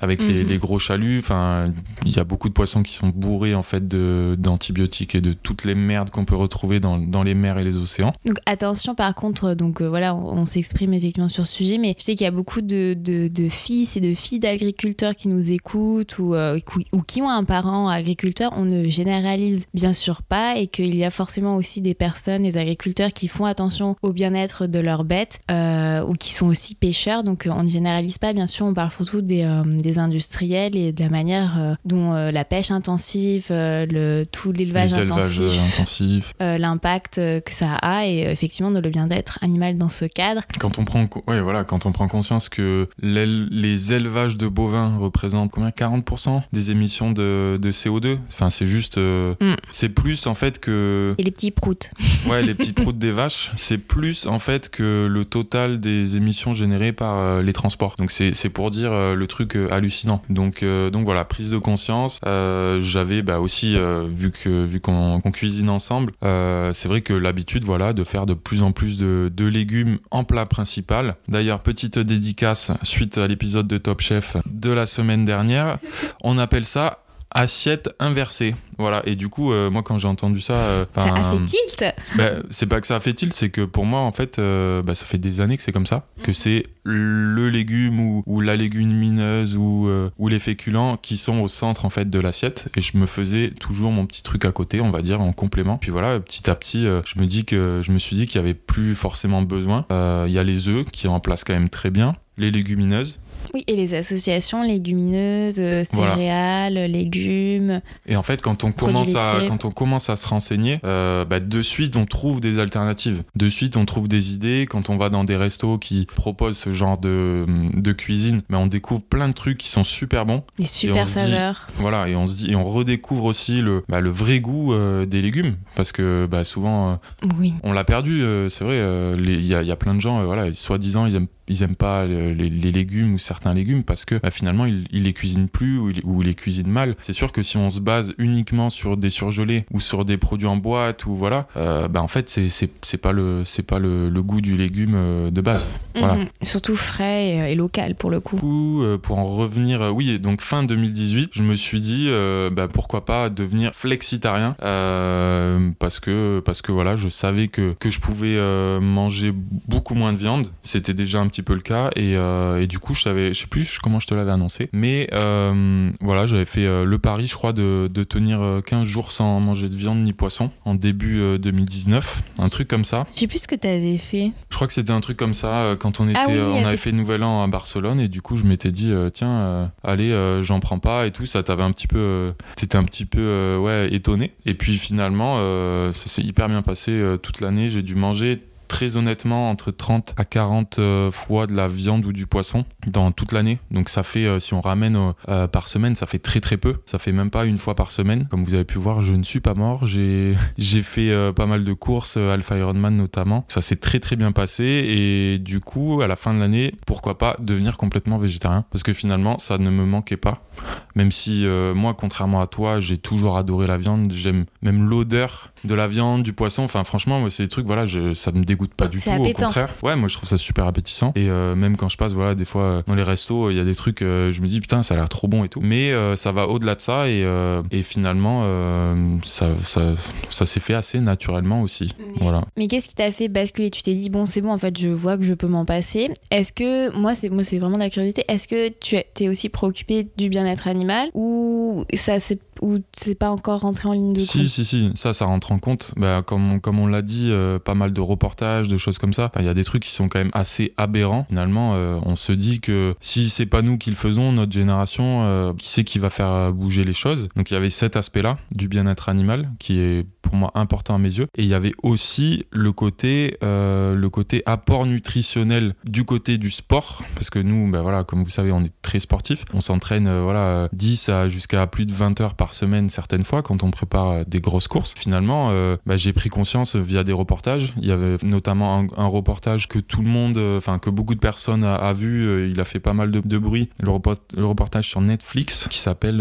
avec les, Mhm. les gros chaluts. Enfin il y a beaucoup de poissons qui sont bourrés en fait d'antibiotiques et de toutes les merdes qu'on peut retrouver dans, dans les mers et les océans Donc attention par contre, donc euh, voilà, on, on s'exprime effectivement sur ce sujet, mais je sais qu'il y a beaucoup de, de- de fils et de filles d'agriculteurs qui nous écoutent ou, euh, ou- qui ont un parent agriculteur. On ne généralise bien sûr pas et qu'il y a forcément aussi des personnes, des agriculteurs qui font attention au bien-être de leurs bêtes euh, ou qui sont aussi pêcheurs. Donc on ne généralise pas, bien sûr, on parle surtout des, des industriels et de la manière dont la pêche intensive, le, tout l'élevage intensif intensifs euh, l'impact que ça a et euh, effectivement de le bien-être animal dans ce cadre. quand on prend ouais voilà quand on prend conscience que les élevages de bovins représentent combien? 40% des émissions de, de CO2 enfin c'est juste euh, Mm. c'est plus en fait que Et les petits proutes. Ouais, les petites proutes des vaches, c'est plus en fait que le total des émissions générées par euh, les transports. Donc c'est pour dire euh, le truc hallucinant. Donc donc voilà, prise de conscience. J'avais bah, aussi vu que vu qu'on cuisine ensemble, c'est vrai que l'habitude voilà de faire de plus en plus de, légumes en plat principal. D'ailleurs petite dédicace suite à l'épisode de Top Chef de la semaine dernière, on appelle ça assiette inversée. Voilà, et du coup, euh, moi quand j'ai entendu ça, euh, Ça a enfin, fait tilt bah, c'est pas que ça a fait tilt, c'est que pour moi, en fait, euh, bah, ça fait des années que c'est comme ça, que c'est le légume ou, ou la légumineuse ou, ou les féculents qui sont au centre en fait de l'assiette. Et je me faisais toujours mon petit truc à côté, on va dire, en complément. Puis voilà, petit à petit, je me dis que je me suis dit qu'il y avait plus forcément besoin. Il y a les œufs qui remplacent quand même très bien. Les légumineuses. Oui, et les associations légumineuses, euh, Voilà. céréales, légumes. Et en fait, quand on commence à, quand on commence à se renseigner, euh, bah, de suite, on trouve des alternatives. De suite, on trouve des idées. Quand on va dans des restos qui proposent ce genre de, de cuisine, mais on découvre plein de trucs qui sont super bons. Des super dit- saveurs. Voilà, et on se dit, et on redécouvre aussi le, bah, le vrai goût euh, des légumes, parce que bah, souvent, euh, Oui. on l'a perdu. c'est vrai. Il y, a, il y a plein de gens, voilà, soi-disant, ils aiment ils aiment pas le- les, les légumes ou certains légumes parce que bah, finalement ils, ils les cuisinent plus ou ils, ou ils les cuisinent mal. C'est sûr que si on se base uniquement sur des surgelés ou sur des produits en boîte ou voilà, euh, bah, en fait c'est c'est c'est pas le c'est pas le, le goût du légume euh, de base. Voilà. Mhm. Surtout frais et, et local pour le coup. Euh, pour en revenir, euh, oui, donc fin 2018, je me suis dit euh, bah, pourquoi pas devenir flexitarien euh, parce que parce que voilà, je savais que que je pouvais euh, manger beaucoup moins de viande. C'était déjà un petit peu le cas et, euh, et du coup, je savais je sais plus comment je te l'avais annoncé. Mais voilà, j'avais fait le pari, je crois, de, de, tenir 15 jours sans manger de viande ni poisson en début 2019. Un truc comme ça. Je sais plus ce que tu avais fait. Je crois que c'était un truc comme ça quand on ah était, on avait fait Nouvel An à Barcelone et du coup, je m'étais dit, tiens, allez, j'en prends pas et tout. Ça t'avait un petit peu, c'était un petit peu, ouais, étonné. Et puis finalement, ça s'est hyper bien passé toute l'année. J'ai dû manger très honnêtement entre 30 à 40 euh, fois de la viande ou du poisson dans toute l'année. Donc ça fait, euh, si on ramène euh, par semaine, ça fait très très peu. Ça fait même pas une fois par semaine. Comme vous avez pu voir, je ne suis pas mort. J'ai fait pas mal de courses, Alpha Ironman notamment. Ça s'est très très bien passé et du coup, à la fin de l'année, pourquoi pas devenir complètement végétarien? Parce que finalement, ça ne me manquait pas. Même si moi, contrairement à toi, j'ai toujours adoré la viande. J'aime même l'odeur de la viande, du poisson. Enfin, franchement, c'est des trucs, voilà, ça me dégoûte pas du tout. Au contraire. Ouais, moi, je trouve ça super appétissant. Et euh, même quand je passe, voilà, des fois, euh, dans les restos, il y a des trucs, euh, je me dis, putain, ça a l'air trop bon et tout. Mais ça va au-delà de ça. Et, et finalement, ça, ça, ça s'est fait assez naturellement aussi. Voilà. Mais qu'est-ce qui t'a fait basculer? Tu t'es dit, bon, c'est bon, en fait, je vois que je peux m'en passer. Est-ce que, moi, c'est vraiment la curiosité, est-ce que tu es aussi préoccupé du bien-être animal ou ça c'est ou c'est pas encore rentré en ligne de compte? Si, si, si, ça, ça rentre en compte. Bah, comme, on, comme on l'a dit, pas mal de reportages, de choses comme ça. Il y a des trucs qui sont quand même assez aberrants. Finalement, euh, on se dit que si c'est pas nous qui le faisons, notre génération, euh, qui sait qui va faire bouger les choses? Donc il y avait cet aspect-là du bien-être animal qui est pour moi important à mes yeux. Et il y avait aussi le côté, le côté apport nutritionnel du côté du sport. Parce que nous, bah, voilà, comme vous savez, on est très sportifs. On s'entraîne voilà, 10 à jusqu'à plus de 20 heures par semaine certaines fois quand on prépare euh, des grosses courses. Finalement, euh, bah, j'ai pris conscience via des reportages. Il y avait notamment un, reportage que tout le monde, euh, enfin que beaucoup de personnes a, vu. il a fait pas mal de, bruit. Le, reportage sur Netflix qui s'appelle,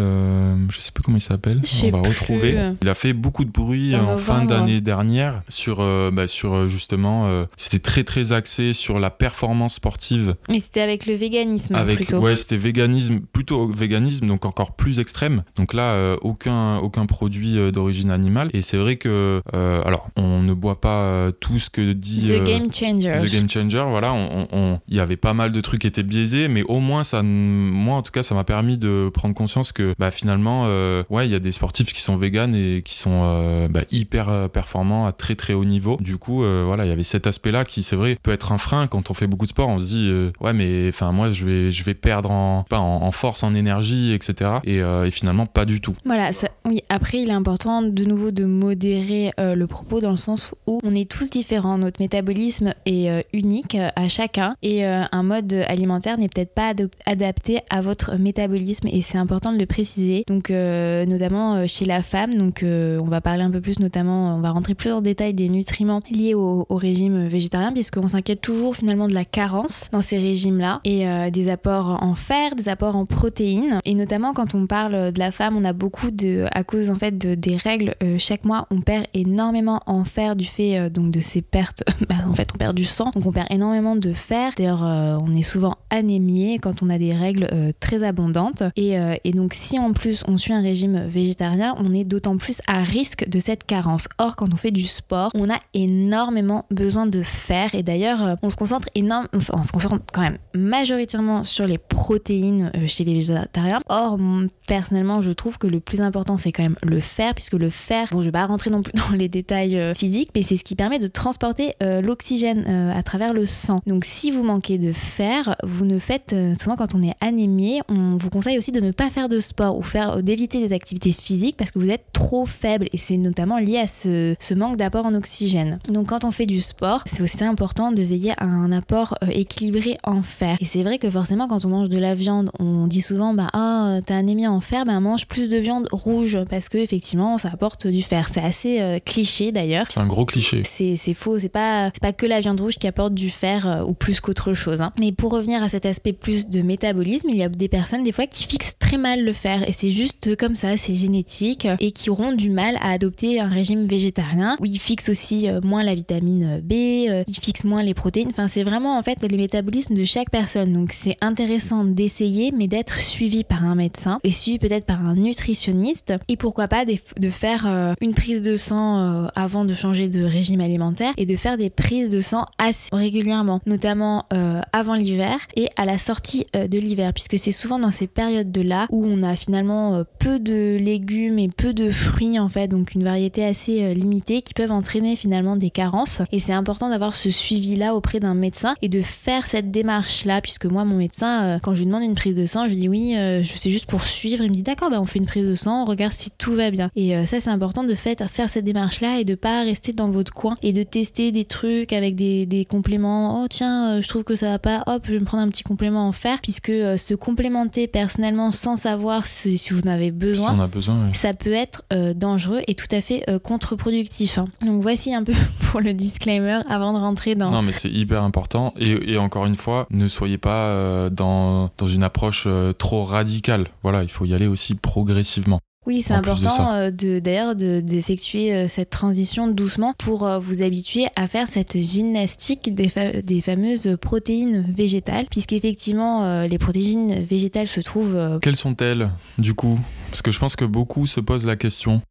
je sais plus comment il s'appelle. On va retrouver. Il a fait beaucoup de bruit en fin d'année dernière sur, bah, sur justement, c'était très très axé sur la performance sportive. Mais c'était avec le véganisme avec, plutôt. Ouais, c'était véganisme, plutôt véganisme, donc encore plus extrême. Donc là, euh, aucun, aucun produit euh, d'origine animale. Et c'est vrai que, euh, alors, on ne boit pas tout ce que dit. The Game Changer. The Game Changer, voilà. Il y avait pas mal de trucs qui étaient biaisés, mais au moins, ça, moi, en tout cas, ça m'a permis de prendre conscience que, bah, finalement, ouais, il y a des sportifs qui sont véganes et qui sont bah, hyper performants à très très haut niveau. Du coup, voilà, il y avait cet aspect-là qui, c'est vrai, peut être un frein quand on fait beaucoup de sport. On se dit, ouais, mais enfin, moi, je vais, je vais perdre en, pas, en, force, en énergie, etc. Et, et finalement, pas du tout. Voilà, oui, après il est important de nouveau de modérer euh, le propos dans le sens où on est tous différents, notre métabolisme est euh, unique euh, à chacun et un mode alimentaire n'est peut-être pas adapté à votre métabolisme et c'est important de le préciser. Donc notamment chez la femme, donc on va parler un peu plus notamment, on va rentrer plus en détail des nutriments liés au, régime végétarien puisqu'on s'inquiète toujours finalement de la carence dans ces régimes-là et des apports en fer, des apports en protéines et notamment quand on parle de la femme, on a beaucoup de, à cause en fait de, des règles, euh, chaque mois on perd énormément en fer du fait euh, donc de ces pertes. Bah, en fait, on perd du sang, donc on perd énormément de fer. D'ailleurs, euh, on est souvent anémié quand on a des règles très abondantes. Et, et, donc, si en plus on suit un régime végétarien, on est d'autant plus à risque de cette carence. Or, quand on fait du sport, on a énormément besoin de fer. Et d'ailleurs, on se concentre énorme, enfin, on se concentre quand même majoritairement sur les protéines chez les végétariens. Or, personnellement, je trouve que le plus important, c'est quand même le fer, puisque le fer, bon, je vais pas rentrer non plus dans les détails euh, physiques, mais c'est ce qui permet de transporter euh, l'oxygène euh, à travers le sang. Donc, si vous manquez de fer, vous ne faites, souvent quand on est anémié, on vous conseille aussi de ne pas faire de sport ou faire d'éviter des activités physiques parce que vous êtes trop faible et c'est notamment lié à ce, ce manque d'apport en oxygène. Donc, quand on fait du sport, c'est aussi important de veiller à un apport équilibré en fer. Et c'est vrai que forcément, quand on mange de la viande, on dit souvent, bah, ah, t'as anémie en fer, bah, mange plus de viande rouge parce que effectivement ça apporte du fer. C'est assez euh, cliché d'ailleurs. C'est un gros cliché. C'est, faux, c'est pas, pas que la viande rouge qui apporte du fer euh, ou plus qu'autre chose. Hein. Mais pour revenir à cet aspect plus de métabolisme, il y a des personnes des fois qui fixent très mal le faire et c'est juste comme ça, c'est génétique et qui auront du mal à adopter un régime végétarien où ils fixent aussi euh, moins la vitamine B, euh, ils fixent moins les protéines. Enfin, c'est vraiment en fait les métabolismes de chaque personne. Donc c'est intéressant d'essayer, mais d'être suivi par un médecin et suivi peut-être par un nutritionniste et pourquoi pas de faire une prise de sang avant de changer de régime alimentaire et de faire des prises de sang assez régulièrement, notamment avant l'hiver et à la sortie de l'hiver, puisque c'est souvent dans ces périodes-là où on a finalement peu de légumes et peu de fruits en fait, donc une variété assez limitée qui peuvent entraîner finalement des carences. Et c'est important d'avoir ce suivi-là auprès d'un médecin et de faire cette démarche-là, puisque moi, mon médecin, euh, quand je lui demande une prise de sang, je lui dis oui, euh, je sais juste pour suivre. Il me dit d'accord, bah, on fait une prise de sang, on regarde si tout va bien. Et euh, ça, c'est important de faire cette démarche-là et de pas rester dans votre coin et de tester des trucs avec des, des compléments. Oh tiens, je trouve que ça va pas, hop, je vais me prendre un petit complément en fer, puisque se complémenter personnellement sans savoir si, vous en avez besoin, on a besoin ça peut être dangereux et tout à fait contre-productif. Hein. Donc voici un peu pour le disclaimer avant de rentrer dans. Non, mais c'est hyper important. Et, encore une fois, ne soyez pas euh, dans, dans, une approche euh, trop radicale. Voilà, il faut y aller aussi progressivement. Oui, c'est important euh, de, d'ailleurs d'effectuer cette transition doucement pour vous habituer à faire cette gymnastique des, des fameuses protéines végétales, puisqu'effectivement les protéines végétales se trouvent... Quelles sont-elles du coup? Parce que je pense que beaucoup se posent la question.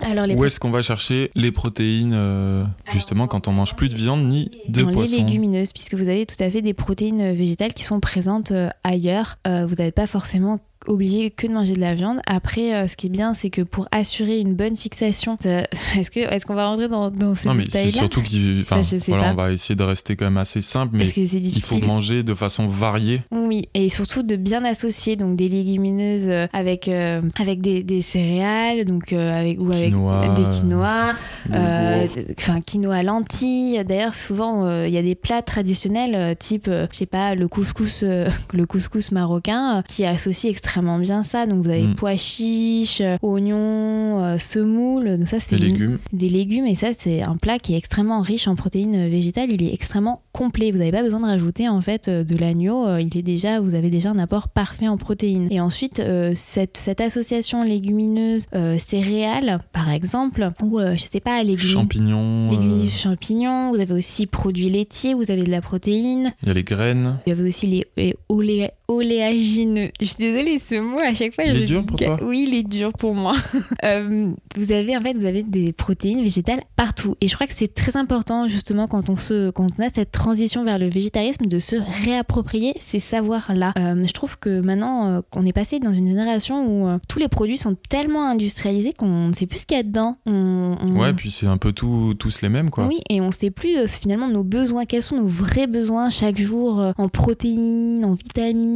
Où est-ce qu'on va chercher les protéines, euh, justement, quand on mange plus de viande ni de Dans poisson? les légumineuses, puisque vous avez tout à fait des protéines végétales qui sont présentes euh, ailleurs. Euh, vous n'avez pas forcément obligé que de manger de la viande. Après, euh, ce qui est bien, c'est que pour assurer une bonne fixation, est-ce que est-ce qu'on va rentrer dans, dans ces Non, mais c'est surtout qu'on voilà, on va essayer de rester quand même assez simple, mais il faut manger de façon variée. Oui, et surtout de bien associer donc des légumineuses euh, avec euh, avec des, des, céréales, donc avec ou avec des quinoa, enfin quinoa lentilles. D'ailleurs, souvent il y a des plats traditionnels type, je sais pas, le couscous, le couscous marocain qui associe extrêmement bien ça. Donc vous avez mm. pois chiches, euh, oignons, euh, semoule. Donc ça c'est des légumes. Des légumes et ça c'est un plat qui est extrêmement riche en protéines végétales. Il est extrêmement complet. Vous n'avez pas besoin de rajouter en fait euh, de l'agneau. Il est déjà, vous avez déjà un apport parfait en protéines. Et ensuite cette, cette association légumineuse céréales par exemple ou je sais pas légumes champignons, légumineuses champignons. Vous avez aussi produits laitiers. Vous avez de la protéine. Il y a les graines. Il y avait aussi les, les oléagineux. Je suis désolée, ce mot à chaque fois. Il est dur pour toi? Oui, il est dur pour moi. Euh, vous avez en fait, vous avez des protéines végétales partout, et je crois que c'est très important justement quand on se, quand on a cette transition vers le végétarisme, de se réapproprier ces savoirs-là. Euh, je trouve que maintenant, euh, qu'on est passé dans une génération où tous les produits sont tellement industrialisés qu'on ne sait plus ce qu'il y a dedans. On, Ouais, puis c'est un peu tout, tous les mêmes, quoi. Oui, et on ne sait plus finalement nos besoins, quels sont nos vrais besoins chaque jour en protéines, en vitamines.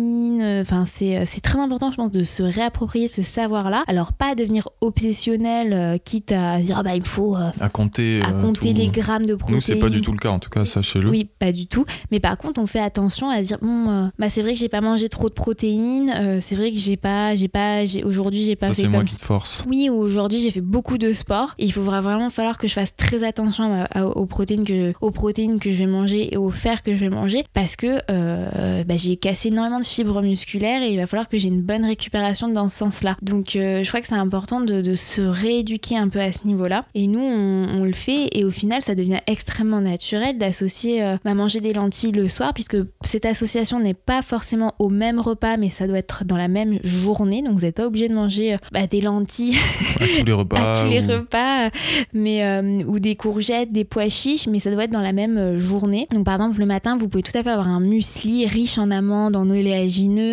Enfin, c'est très important je pense, de se réapproprier ce savoir-là. Alors, pas devenir obsessionnel, euh, quitte à dire, ah bah, il faut. Euh, à compter. À euh, les grammes de protéines. Nous, c'est pas du tout le cas, en tout cas, sachez-le. Oui, pas du tout. Mais par contre, on fait attention à dire, bon, bah, c'est vrai que j'ai pas mangé trop de protéines. c'est vrai que j'ai pas. j'ai pas Aujourd'hui, j'ai pas Ça, fait. C'est moi qui te force. Oui, aujourd'hui, j'ai fait beaucoup de sport. Et il faudra vraiment falloir que je fasse très attention aux, protéines que, aux protéines que je vais manger et au fer que je vais manger. Parce que bah, j'ai cassé énormément de fibres musculaires et il va falloir que j'ai une bonne récupération dans ce sens-là. Donc euh, je crois que c'est important de, se rééduquer un peu à ce niveau-là. Et nous, on, le fait et au final, ça devient extrêmement naturel d'associer euh, bah, manger des lentilles le soir, puisque cette association n'est pas forcément au même repas, mais ça doit être dans la même journée. Donc vous n'êtes pas obligé de manger euh, bah, des lentilles à tous les repas, tous les repas mais, ou des courgettes, des pois chiches, mais ça doit être dans la même journée. Donc par exemple, le matin, vous pouvez tout à fait avoir un muesli riche en amandes, en oléagineux,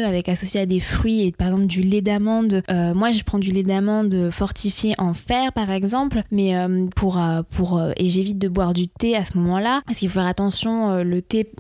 avec associé à des fruits et par exemple du lait d'amande. Euh, moi, je prends du lait d'amande fortifié en fer, par exemple, mais euh, pour, euh, pour et j'évite de boire du thé à ce moment-là, parce qu'il faut faire attention. le thé,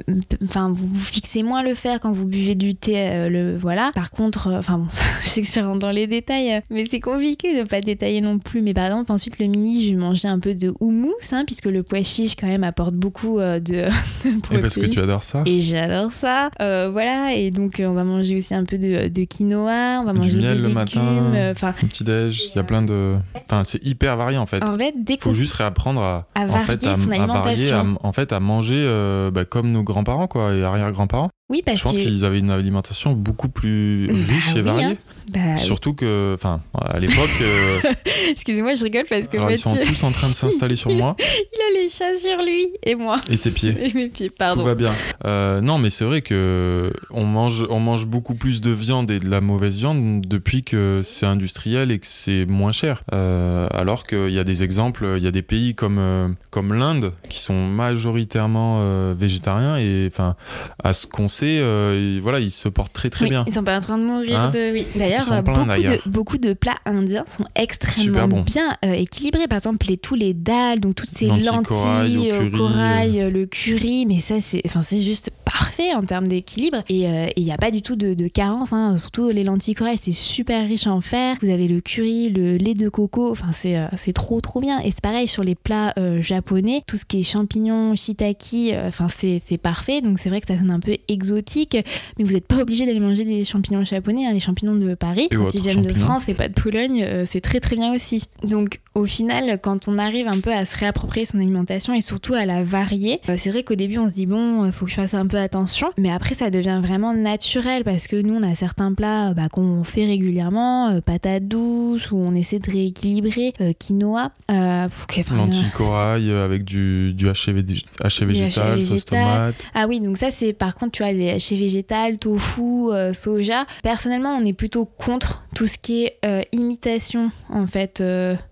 enfin, vous, vous, fixez moins le fer quand vous buvez du thé, le voilà. Par contre, enfin bon, je sais que je rentre dans les détails, mais c'est compliqué de pas détailler non plus. Mais par exemple, ensuite le mini, je vais manger un peu de houmous, hein, puisque le pois chiche quand même apporte beaucoup de, de protéines. Et parce que tu adores ça. Et j'adore ça. voilà. Et donc on va manger aussi un peu de, de quinoa on va manger du miel le matin, euh, petit déj, il y a plein de, enfin c'est hyper varié en fait. En fait, dès faut juste réapprendre à, à varier en fait, à, varier, en fait à manger euh, bah, comme nos grands-parents quoi et arrière-grands-parents. Oui, parce Je pense qu'ils avaient une alimentation beaucoup plus Bah riche et oui, variée. hein. Bah. Surtout que, enfin, à l'époque, euh, Excusez-moi, je rigole parce que alors, ils sont Mathieu, tous en train de s'installer sur moi il a les chats sur lui et moi. et tes pieds. Et mes pieds, Tout pardon. va bien. Euh, non, mais c'est vrai que on mange, on mange beaucoup plus de viande et de la mauvaise viande depuis que c'est industriel et que c'est moins cher. Euh, alors qu'il y a des exemples, il y a des pays comme, comme l'Inde qui sont majoritairement végétariens et enfin, à ce qu'on euh, ils- voilà, ils se portent très très Oui, bien. Ils sont pas en train de mourir Hein de. Oui. Ils D'ailleurs, beaucoup, de, d'ailleurs. beaucoup de plats indiens sont extrêmement bien euh, équilibrés. Par exemple, les, tous les dalles, donc toutes ces Lentilles, lentilles, corail, au euh, curry, corail, euh, le curry. Mais ça, c'est, enfin, c'est juste parfait en termes d'équilibre. Et euh, il n'y a pas du tout de, de carence. hein. Surtout les lentilles corail, c'est super riche en fer. Vous avez le curry, le lait de coco. Enfin, c'est, euh, trop, trop bien. Et c'est pareil sur les plats euh, japonais. Tout ce qui est champignons, shiitake, euh, enfin, c'est, c'est parfait. Donc c'est vrai que ça sonne un peu exotique mais vous n'êtes pas obligé d'aller manger des champignons japonais, hein, les champignons de Paris. Quand ils viennent de. France et pas de Pologne, euh, c'est très très bien aussi. Donc au final, quand on arrive un peu à se réapproprier son alimentation et surtout à la varier, euh, c'est vrai qu'au début on se dit bon, il faut que je fasse un peu attention, mais après ça devient vraiment naturel parce que nous on a certains plats euh, bah, qu'on fait régulièrement, euh, patates douces ou on essaie de rééquilibrer, euh, quinoa. Euh, Lentilles corail avec du, du haché, haché végétal, sauce tomate. Ah oui, donc ça c'est par contre, tu vois, des hachés végétales, tofu, soja. Personnellement, on est plutôt contre tout ce qui est imitation, en fait.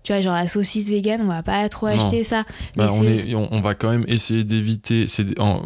Tu vois, genre la saucisse vegan, on va pas trop Non. acheter ça. Bah, Mais on, c'est- est, on, on va quand même essayer d'éviter.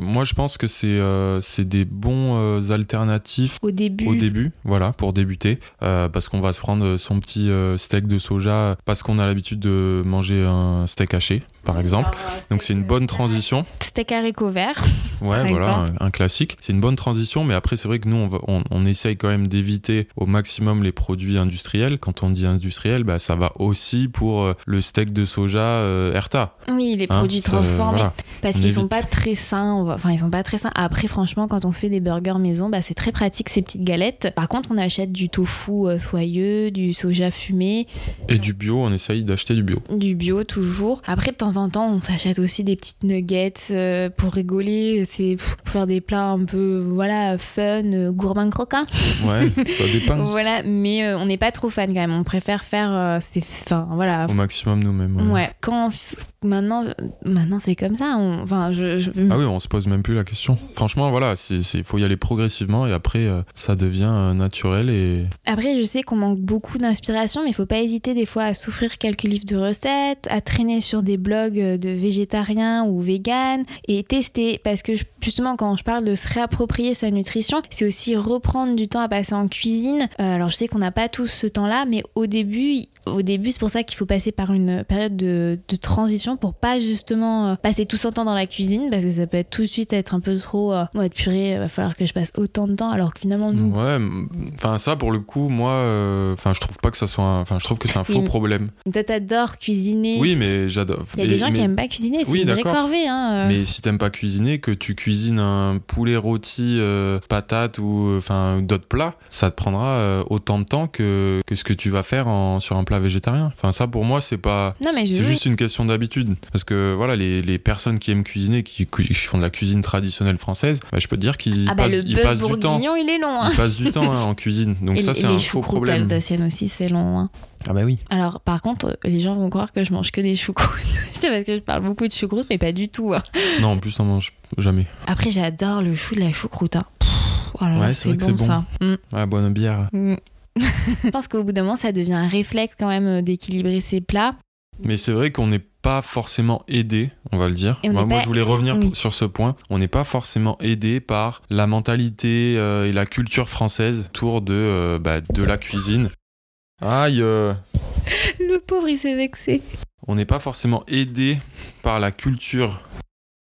Moi, je pense que c'est euh, c'est des bons euh, alternatifs Au début, au début, voilà, pour débuter, euh, parce qu'on va se prendre son petit steak de soja, parce qu'on a l'habitude de manger un steak haché, par exemple. Donc c'est une bonne transition. steak haricot vert. Ouais, voilà, un, un classique. C'est une bonne transition, mais après, c'est vrai que nous, on, va- on, on essaye quand même d'éviter au maximum les produits industriels. Quand on dit industriel, bah, ça va aussi pour euh, le steak de soja euh, Erta. Oui, les hein. produits Ça, transformés. voilà. Parce qu'ils sont pas très sains. va- Enfin, ils sont pas très sains. Après, franchement, quand on se fait des burgers maison, bah, c'est très pratique ces petites galettes. Par contre, on achète du tofu euh, soyeux, du soja fumé, Et du bio, on essaye d'acheter du bio. du bio toujours. Après, de temps en temps, on s'achète aussi des petites nuggets euh, pour rigoler. C'est pour faire des plats un peu, voilà, fun, euh, gourmand croquant. Ouais, ça dépend. Voilà, mais euh, on n'est pas trop fan quand même. On préfère faire, c'est, enfin, voilà. Au maximum nous-mêmes. ouais. Ouais. Quand on maintenant, maintenant c'est comme ça. on- Enfin, je, je- Ah oui, on se pose même plus la question. Franchement, voilà, il faut y aller progressivement et après, euh, ça devient euh, naturel et Après, je sais qu'on manque beaucoup d'inspiration, mais il faut pas hésiter des fois à s'offrir quelques livres de recettes, à traîner sur des blogs euh, de végétariens ou véganes et tester. Parce que justement, quand je parle de se réapproprier sa nutrition, c'est aussi reprendre du temps à passer en cuisine. Euh, alors, je sais qu'on n'a pas tous ce temps-là, mais au début, au début, c'est pour ça qu'il faut passer par une période de, de transition pour pas justement euh, passer tout son temps dans la cuisine, parce que ça peut être tout de suite être un peu trop. Euh, ouais, purée, va falloir que je passe autant de temps, alors que finalement, nous, ouais. Enfin, ça pour le coup, moi, euh, enfin, je trouve pas que ça soit, enfin, je trouve que c'est un faux mais- problème. Toi, t'adores cuisiner. Oui, mais j'adore. Il y a des gens qui aiment pas cuisiner, c'est Oui, une vraie corvée. Hein. euh. Mais si t'aimes pas cuisiner, que tu cuisines un poulet rôti, euh, patates ou enfin d'autres plats, ça te prendra euh, autant de temps que, que ce que tu vas faire en- sur un plat végétarien. Enfin ça pour moi c'est pas Non, mais je c'est juste une question d'habitude. Parce que voilà, les, les personnes qui aiment cuisiner, qui, qui font de la cuisine traditionnelle française, bah, je peux te dire qu'ils Ah bah passent, le ils passent du temps. il est long. Hein. Ils passent du temps hein, en cuisine. Donc et ça, et c'est les un faux problème. alsaciennes aussi, c'est long. Hein. Ah bah oui. Alors, par contre, les gens vont croire que je mange que des choucroutes. je sais parce que je parle beaucoup de choucroute, mais pas du tout. hein. Non, en plus, on mange jamais. Après, j'adore le chou de la choucroute. Hein. Pff, oh là là, Ouais, c'est c'est vrai que bon, c'est bon. ça. Mm. Ouais, bonne bière. Mm. je pense qu'au bout d'un moment, ça devient un réflexe quand même euh, d'équilibrer ses plats. Mais c'est vrai qu'on n'est pas forcément aidé, on va le dire. Moi, n'est moi, pas- je voulais revenir oui. sur ce point. On n'est pas forcément aidé par la mentalité euh, et la culture française autour de, euh, bah, de la cuisine. Aïe, euh, Le pauvre, il s'est vexé. on n'est pas forcément aidé par la culture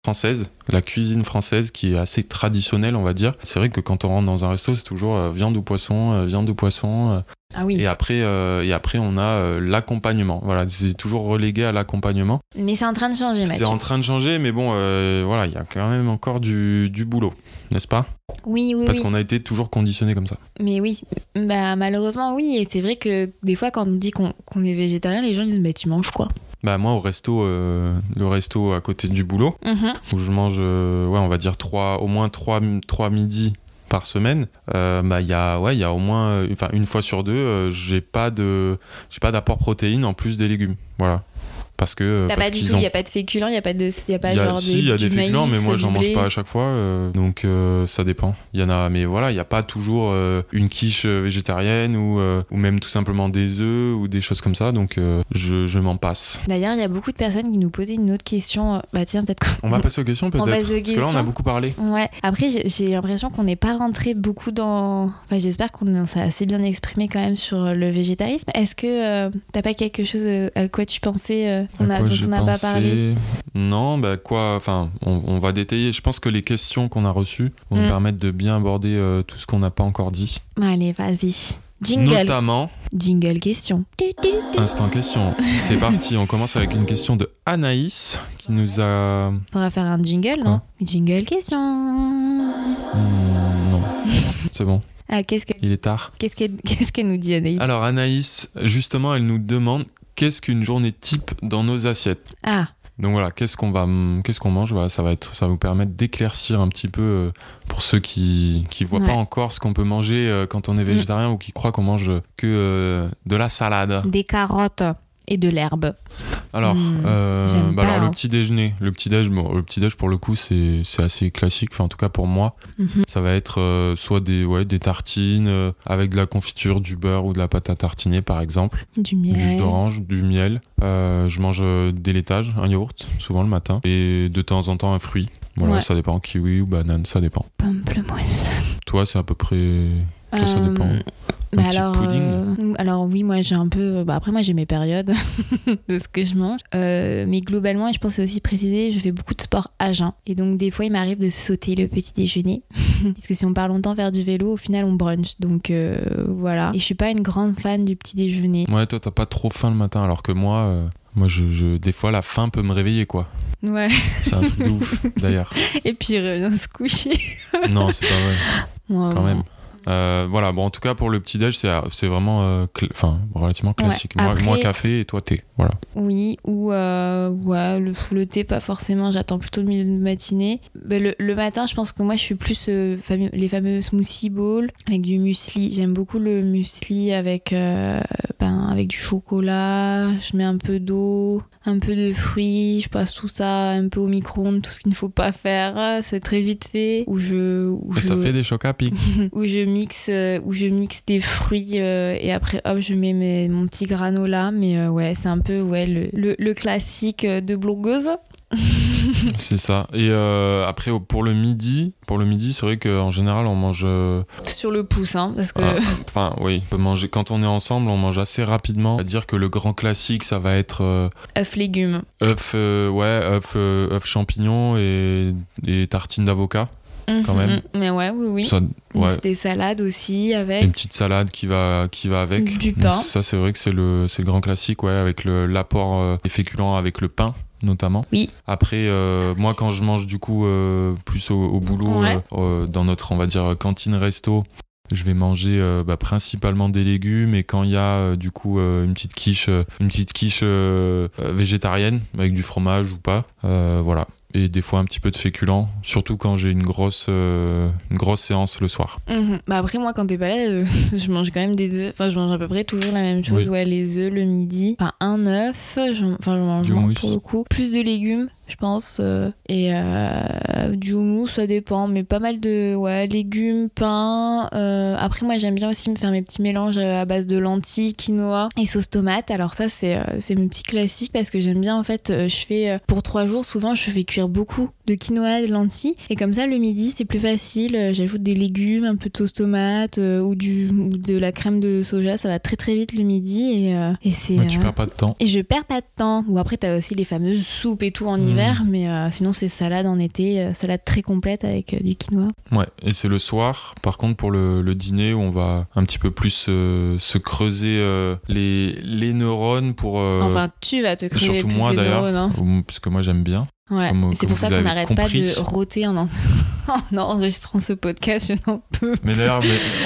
française, la cuisine française qui est assez traditionnelle, on va dire. C'est vrai que quand on rentre dans un resto, c'est toujours euh, viande ou poisson, euh, viande ou poisson. euh, Ah oui. et après, et après, on a l'accompagnement. Voilà, c'est toujours relégué à l'accompagnement. Mais c'est en train de changer, C'est en train de changer, mais bon, voilà, il y a quand même encore du, du boulot, n'est-ce pas? Oui, oui, Parce oui. qu'on a été toujours conditionné comme ça. Mais oui, bah, malheureusement, oui. Et c'est vrai que des fois, quand on dit qu'on est végétarien, les gens disent bah, Tu manges quoi? Bah moi, au resto, euh, le resto à côté du boulot, Mhm. où je mange, euh, ouais, on va dire trois, au moins trois, trois midis par semaine, euh, bah il y a ouais il y a au moins enfin une fois sur deux j'ai pas de j'ai pas d'apport protéine en plus des légumes voilà parce que T'as parce pas du tout, il ont- n'y a pas de féculents, il n'y a pas de. Y a pas y a, genre si, des, il y a des féculents, maïs, mais moi j'en mange pas à chaque fois, euh, donc euh, ça dépend. Il y en a, mais voilà, il n'y a pas toujours euh, une quiche euh, végétarienne ou, euh, ou même tout simplement des œufs ou des choses comme ça, donc euh, je, je m'en passe. D'ailleurs, il y a beaucoup de personnes qui nous posaient une autre question. Bah tiens, peut-être On va passer aux questions peut-être, parce que là on a beaucoup parlé. Ouais. Après, j'ai- l'impression qu'on n'est pas rentré beaucoup dans. Enfin, j'espère qu'on s'est assez bien exprimé quand même sur le végétarisme. Est-ce que euh, t'as pas quelque chose euh, à quoi tu pensais À a, dont on n'a pas parlé Non, bah quoi, enfin, on, on va détailler. Je pense que les questions qu'on a reçues vont nous Mm. permettre de bien aborder euh, tout ce qu'on n'a pas encore dit. Allez, vas-y. Jingle. Notamment, Jingle question. instant question. C'est parti, on commence avec une question de Anaïs qui nous a. On va faire un jingle, non? Jingle question. Hmm, non, c'est bon, Ah, qu'est-ce que- il est tard. qu'est-ce qu'elle qu'est-ce qu'elle nous dit, Anaïs? Alors Anaïs, justement, elle nous demande qu'est-ce qu'une journée type dans nos assiettes? Ah, Donc voilà, qu'est-ce qu'on va, qu'est-ce qu'on mange? Voilà, ça va être, ça va vous permettre d'éclaircir un petit peu euh, pour ceux qui qui voient Ouais. pas encore ce qu'on peut manger euh, quand on est végétarien ou qui croient qu'on mange que euh, de la salade. des carottes et de l'herbe. Alors, Hmm, euh, bah alors hein. le petit déjeuner, le petit déj, bon, le petit déj pour le coup c'est c'est assez classique. Enfin en tout cas pour moi, Mhm. ça va être euh, soit des ouais des tartines euh, avec de la confiture, du beurre ou de la pâte à tartiner par exemple. Du du jus miel. d'orange, du miel. Je mange des laitages, un yaourt, souvent le matin. Et de temps en temps, un fruit. Voilà, Ouais. ça dépend. Kiwi ou banane, ça dépend. Pamplemousse. Toi, c'est à peu près. Toi, ça dépend. Bah alors, pudding euh, alors oui, moi j'ai un peu. Bah après moi j'ai mes périodes de ce que je mange, Euh, mais globalement, et je pense aussi préciser, je fais beaucoup de sport à jeun, et donc des fois il m'arrive de sauter le petit déjeuner, parce que si on part longtemps faire du vélo, au final on brunch, donc euh, voilà. Et je suis pas une grande fan du petit déjeuner. Ouais, toi, t'as pas trop faim le matin, alors que moi, euh, moi, je, je- des fois, la faim peut me réveiller, quoi. Ouais. C'est un truc de ouf, d'ailleurs. Et puis il revient se coucher. Non, c'est pas vrai, Ouais, quand même. Euh, voilà, bon, en tout cas, pour le petit déj, c'est c'est vraiment euh, cl- relativement classique. Moi, Après- moi, café et toi, thé. Voilà. Oui, ou euh, ouais, le, le thé, pas forcément, j'attends plutôt le milieu de matinée. Mais le, le matin, je pense que moi, je suis plus euh, fameux- les fameux smoothie bowls avec du muesli. J'aime beaucoup le muesli avec, euh, ben, avec du chocolat, je mets un peu d'eau, un peu de fruits, je passe tout ça un peu au micro-ondes, tout ce qu'il ne faut pas faire, c'est très vite fait. Ou je, Et je, ça fait des chocs à pic. où je mixe euh, où je mixe des fruits euh, et après hop je mets mes- mon petit granola mais euh, ouais c'est un peu ouais le, le, le classique de blogueuse C'est ça. Et euh, après, pour le midi, pour le midi, c'est vrai qu'en général, on mange. euh, sur le pouce hein, parce que ah, Enfin, oui, on peut manger. Quand on est ensemble, on mange assez rapidement. C'est-à-dire que le grand classique, ça va être euh, œufs légumes œuf, euh, ouais, œuf, euh, œuf champignons et, et tartines d'avocat. Quand Mhm, même. mhm. mais ouais oui oui Ça, ouais. petite salade aussi avec Une petite salade qui va, qui va avec. Du Donc pain. ça, c'est vrai que c'est le, le grand classique, ouais, avec l'apport des féculents avec le pain notamment. Oui. Après, euh, moi, quand je mange du coup euh, plus au, au boulot, Ouais. euh, dans notre, on va dire, cantine resto, je vais manger bah, principalement des légumes et quand il y a du coup une petite quiche, une petite quiche végétarienne avec du fromage ou pas, voilà. Et des fois un petit peu de féculents, surtout quand j'ai une grosse, euh, une grosse séance le soir. Mhm. Bah après moi quand t'es pas là euh, je mange quand même des œufs enfin je mange à peu près toujours la même chose Oui. ouais les œufs le midi enfin un œuf enfin je mange moins pour le coup plus de légumes je pense euh, et euh, du houmous ça dépend mais pas mal de ouais légumes pain euh, après moi j'aime bien aussi me faire mes petits mélanges euh, à base de lentilles quinoa et sauce tomate alors ça c'est mes petits classiques parce que j'aime bien en fait je fais pour trois jours souvent je fais cuire beaucoup de quinoa et de lentilles et comme ça le midi c'est plus facile j'ajoute des légumes un peu de sauce tomate ou du ou de la crème de soja ça va très très vite le midi et, et c'est Ouais, tu perds pas de temps. et je perds pas de temps. Ou après, t'as aussi les fameuses soupes et tout en Mm. Hiver, mais euh, sinon, c'est salade en été, euh, salade très complète avec euh, du quinoa. Ouais, et c'est le soir, par contre, pour le, le dîner, on va un petit peu plus se creuser les, les neurones pour. enfin, tu vas te creuser surtout plus moi les neurones, hein. parce que moi j'aime bien. Ouais. c'est pour ça qu'on n'arrête pas de rôter en, en... en enregistrant ce podcast, je n'en peux. Mais d'ailleurs,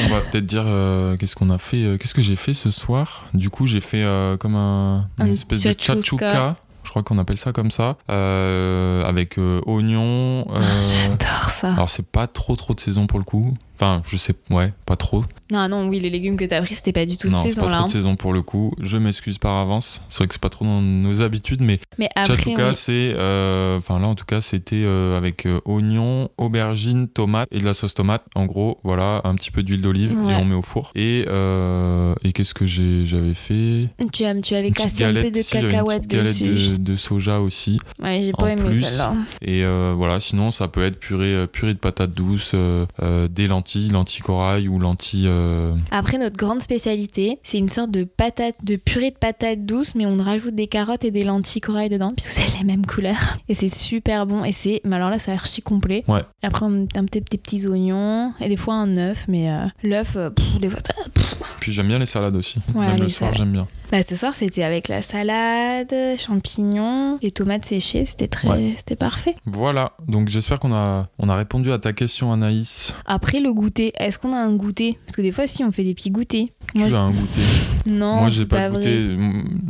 on va peut-être dire euh, qu'est-ce qu'on a fait, euh, qu'est-ce que j'ai fait ce soir? Du coup, j'ai fait euh, comme un, une Un espèce de tchatchouka. Je crois qu'on appelle ça comme ça, euh, avec euh, oignons. euh, Ah, J'adore ça. alors c'est pas trop trop de saison pour le coup. Enfin, je sais, ouais, pas trop. Non, non, oui, les légumes que t'as pris, c'était pas du tout non, de saison pas là. trop de hein. saison pour le coup. Je m'excuse par avance. C'est vrai que c'est pas trop dans nos habitudes, mais Mais après, Chatuka, oui. c'est. euh, Enfin, là, en tout cas, c'était euh, avec euh, oignons, aubergines, tomates et de la sauce tomate. En gros, voilà, un petit peu d'huile d'olive Ouais. et on met au four. Et, euh, et qu'est-ce que j'ai- j'avais fait? Tu, tu avais Une cassé un peu de une cacahuètes petite galette dessus. de, de soja aussi. Ouais, j'ai en pas aimé celle-là. Et voilà, sinon, ça peut être purée, purée de patates douces, des lentilles, lentilles corail ou lentilles. euh, Après, notre grande spécialité, c'est une sorte de patate, de purée de patates douces, mais on rajoute des carottes et des lentilles corail dedans, puisque c'est la même couleur. Et c'est super bon. Et c'est, mais alors là, c'est archi complet. Ouais. Après, on met un petit, des petits oignons et des fois un œuf, mais euh, l'œuf, euh, des fois. pff. Puis j'aime bien les salades aussi. Ouais, Même le soir, j'aime bien. Bah, ce soir, c'était avec la salade, champignons et tomates séchées. C'était très, Ouais. c'était parfait. Voilà, donc j'espère qu'on a, on a répondu à ta question, Anaïs. Après, le goûter, est-ce qu'on a un goûter? Parce que des fois, si on fait des petits goûters. Tu Moi, as un goûter. Non, Moi, j'ai pas, vrai. goûté.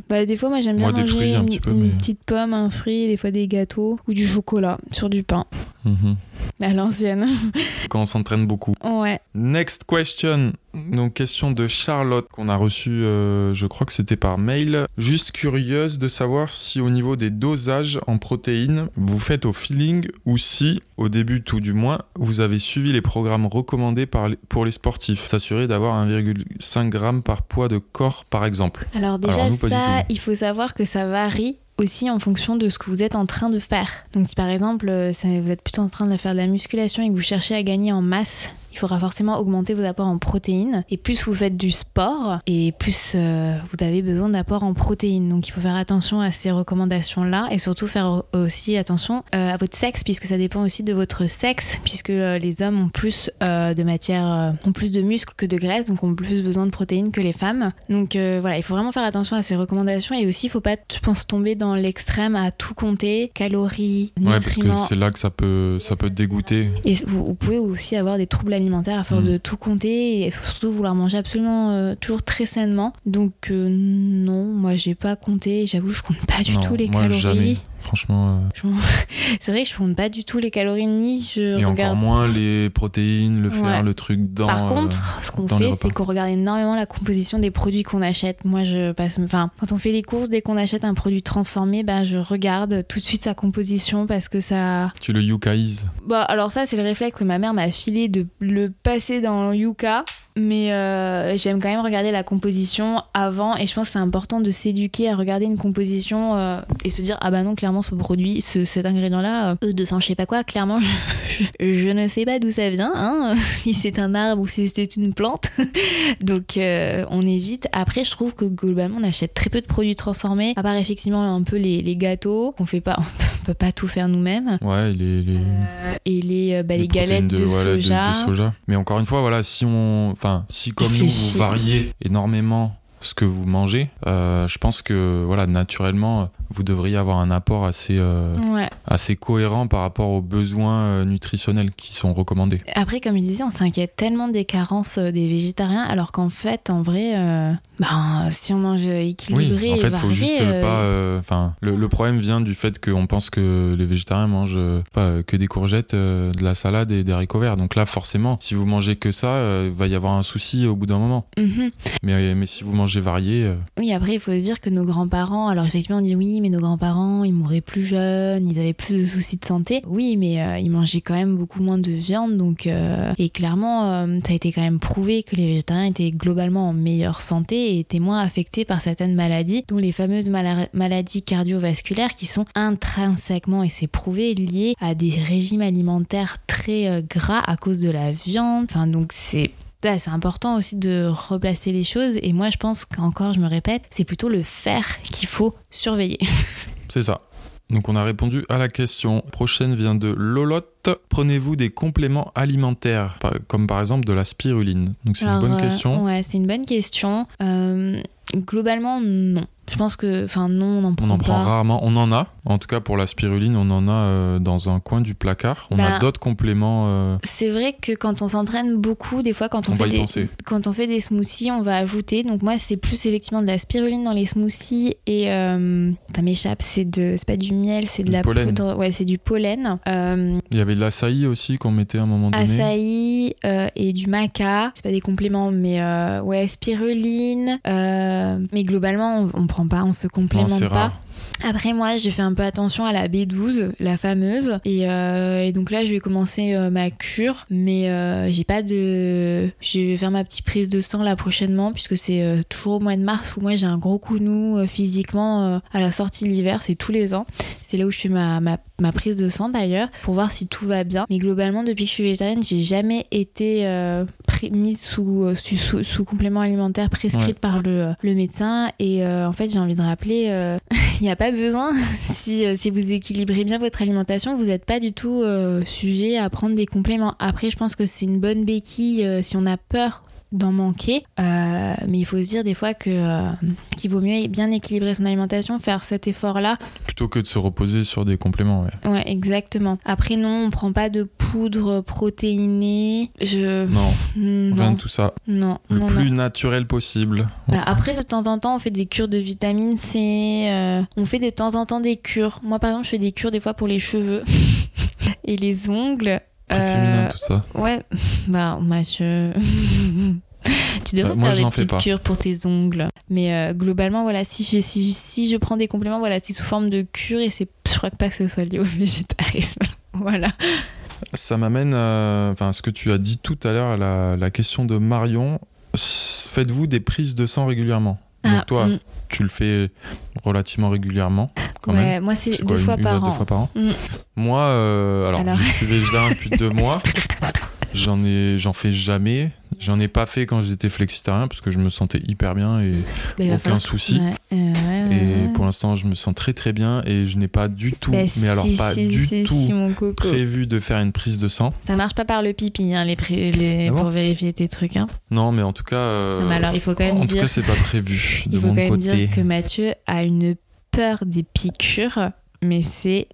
Bah, des fois, moi, j'aime bien des manger fruits, un une, petit peu, une mais- petite pomme, un fruit, des fois des gâteaux ou du chocolat sur du pain. mhm. À l'ancienne. Quand on s'entraîne beaucoup. ouais. Next question. Donc, question de Charlotte qu'on a reçue, euh, je crois que c'était par mail. Juste curieuse de savoir si au niveau des dosages en protéines, vous faites au feeling ou si, au début tout du moins, vous avez suivi les programmes recommandés par les- pour les sportifs. S'assurer d'avoir 1,5 g par poids de corps, par exemple. Alors, déjà, Alors, nous, ça, il faut savoir que ça varie aussi en fonction de ce que vous êtes en train de faire. Donc, si par exemple, euh, vous êtes plutôt en train de faire de la musculation et que vous cherchez à gagner en masse, il faudra forcément augmenter vos apports en protéines. Et plus vous faites du sport, et plus euh, vous avez besoin d'apports en protéines. Donc il faut faire attention à ces recommandations-là et surtout faire aussi attention euh, à votre sexe, puisque ça dépend aussi de votre sexe, puisque euh, les hommes ont plus de matière, ont plus de muscles que de graisse, donc ont plus besoin de protéines que les femmes. Donc voilà, il faut vraiment faire attention à ces recommandations et aussi il faut pas, je pense, tomber dans l'extrême à tout compter, calories, Ouais, parce nutriments. que c'est là que ça peut, ça peut dégoûter. Et vous, vous pouvez aussi avoir des troubles alimentaires à force Mm. de tout compter et surtout vouloir manger absolument euh, toujours très sainement. Donc euh, non, moi j'ai pas compté. J'avoue, je compte pas du Non, tout les moi, calories. jamais. Franchement. euh, C'est vrai que je compte pas du tout les calories ni je Et encore regarde. moins les protéines, le fer, Ouais. le truc dans. Par euh, contre, ce qu'on fait, c'est qu'on regarde énormément la composition des produits qu'on achète. Moi, je passe, enfin, quand on fait les courses, dès qu'on achète un produit transformé, bah, je regarde tout de suite sa composition parce que ça, tu le yucaïses. Bah alors ça c'est le réflexe que ma mère m'a filé de le passer dans Yuka, mais euh, j'aime quand même regarder la composition avant et je pense que c'est important de s'éduquer à regarder une composition euh, et se dire ah bah non clairement ce produit, ce, cet ingrédient là, euh, 200 je sais pas quoi, clairement je, je- je ne sais pas d'où ça vient, hein, si c'est un arbre ou si c'est une plante, donc euh, on évite. Après je trouve que globalement on achète très peu de produits transformés, à part effectivement un peu les, les gâteaux, on fait pas, on peut pas tout faire nous-mêmes. Ouais, les, les, Et les, bah, les, protéines galettes de, voilà, soja. de soja. Mais encore une fois, voilà, si on, enfin, si comme nous vous variez énormément ce que vous mangez, euh, je pense que voilà, naturellement, vous devriez avoir un apport assez, euh, Ouais. assez cohérent par rapport aux besoins euh, nutritionnels qui sont recommandés. Après, comme je disais, on s'inquiète tellement des carences euh, des végétariens, alors qu'en fait, en vrai, euh, ben, si on mange équilibré Oui, en fait, il faut varié, juste euh, pas. Enfin, le, le problème vient du fait qu'on pense que les végétariens mangent pas que des courgettes, de la salade et des haricots verts. Donc là, forcément, si vous mangez que ça, il va y avoir un souci au bout d'un moment. mhm. Mais, mais si vous mangez varié, Oui, après, il faut se dire que nos grands-parents, alors effectivement, on dit oui, mais nos grands-parents, ils mouraient plus jeunes, ils avaient plus de soucis de santé. Oui, mais euh, ils mangeaient quand même beaucoup moins de viande, donc. euh, Et clairement, euh, ça a été quand même prouvé que les végétariens étaient globalement en meilleure santé et étaient moins affectés par certaines maladies, dont les fameuses mala- maladies cardiovasculaires qui sont intrinsèquement, et c'est prouvé, liées à des régimes alimentaires très gras à cause de la viande. Enfin, donc c'est c'est important aussi de replacer les choses et moi je pense qu'encore je me répète c'est plutôt le faire qu'il faut surveiller c'est ça. Donc on a répondu à la question. Prochaine vient de Lolotte. Prenez-vous des compléments alimentaires, comme par exemple de la spiruline? Donc c'est une bonne euh, question. ouais c'est une bonne question Euh, globalement non Je pense que, enfin non, on en prend On en pas. prend rarement. On en a. En tout cas, pour la spiruline, on en a euh, dans un coin du placard. On Bah, a d'autres compléments. euh, C'est vrai que quand on s'entraîne beaucoup, des fois quand on, fait des penser. quand on fait des smoothies, on va ajouter. Donc moi, c'est plus effectivement de la spiruline dans les smoothies et euh, ça m'échappe. C'est de, c'est pas du miel, c'est de Du la pollen. poudre. Ouais, c'est du pollen. Euh, Il y avait de l'açaï aussi qu'on mettait à un moment donné. Açaï et du maca. C'est pas des compléments, mais ouais, spiruline. mais globalement, on, on prend pas, on se complémente pas. rare. Après, moi, j'ai fait un peu attention à la B12, la fameuse. Et, euh, et donc là, je vais commencer euh, ma cure. Mais euh, j'ai pas de. Je vais faire ma petite prise de sang là prochainement, puisque c'est toujours au mois de mars où moi j'ai un gros coup de mou physiquement à la sortie de l'hiver. C'est tous les ans. C'est là où je fais ma, ma, ma prise de sang d'ailleurs, pour voir si tout va bien. Mais globalement, depuis que je suis végétarienne, j'ai jamais été mise sous, sous, sous, sous complément alimentaire prescrite Ouais. par le, le médecin. Et en fait, j'ai envie de rappeler. il n'y a pas besoin, si, euh, si vous équilibrez bien votre alimentation, vous n'êtes pas du tout euh, sujet à prendre des compléments. Après, je pense que c'est une bonne béquille euh, si on a peur d'en manquer. Euh, mais il faut se dire des fois que euh, qu'il vaut mieux bien équilibrer son alimentation, faire cet effort-là. Plutôt que de se reposer sur des compléments. ouais. Ouais, exactement. Après, non, on prend pas de poudre protéinée. Je. Non, Hmm, rien Non, de tout ça. non, Le non, plus non. naturel possible. Voilà. Après, de temps en temps, on fait des cures de vitamine C. euh, on fait de temps en temps des cures. Moi, par exemple, je fais des cures des fois pour les cheveux et les ongles. Très Euh, féminin tout ça. Ouais, bah, Mathieu. tu devrais moi, faire je des petites cures pour tes ongles. Mais euh, globalement, voilà, si je, si, si je prends des compléments, voilà, c'est sous forme de cure et c'est, je crois pas que ce soit lié au végétarisme. voilà. Ça m'amène à enfin, ce que tu as dit tout à l'heure, à la, la question de Marion. Faites-vous des prises de sang régulièrement? Donc Ah, toi, mm, tu le fais relativement régulièrement quand ouais, même. moi, c'est deux quoi, fois une, une par à deux an. fois par an Mm. Moi, euh, alors, Alors. je suis végétarien depuis deux mois. J'en ai, j'en fais jamais. J'en ai pas fait quand j'étais flexitarien parce que je me sentais hyper bien et, va aucun souci. Ouais, ouais, ouais, et pour l'instant je me sens très très bien et je n'ai pas du tout, Bah, mais alors pas si, du si, tout prévu de faire une prise de sang. Ça marche pas par le pipi, hein, les, Ah bon pour vérifier tes trucs. Hein. Non, mais en tout cas, euh, Non, mais alors, il faut quand même en tout dire, cas c'est pas prévu de il faut mon quand même côté. dire que Mathieu a une peur des piqûres, mais c'est.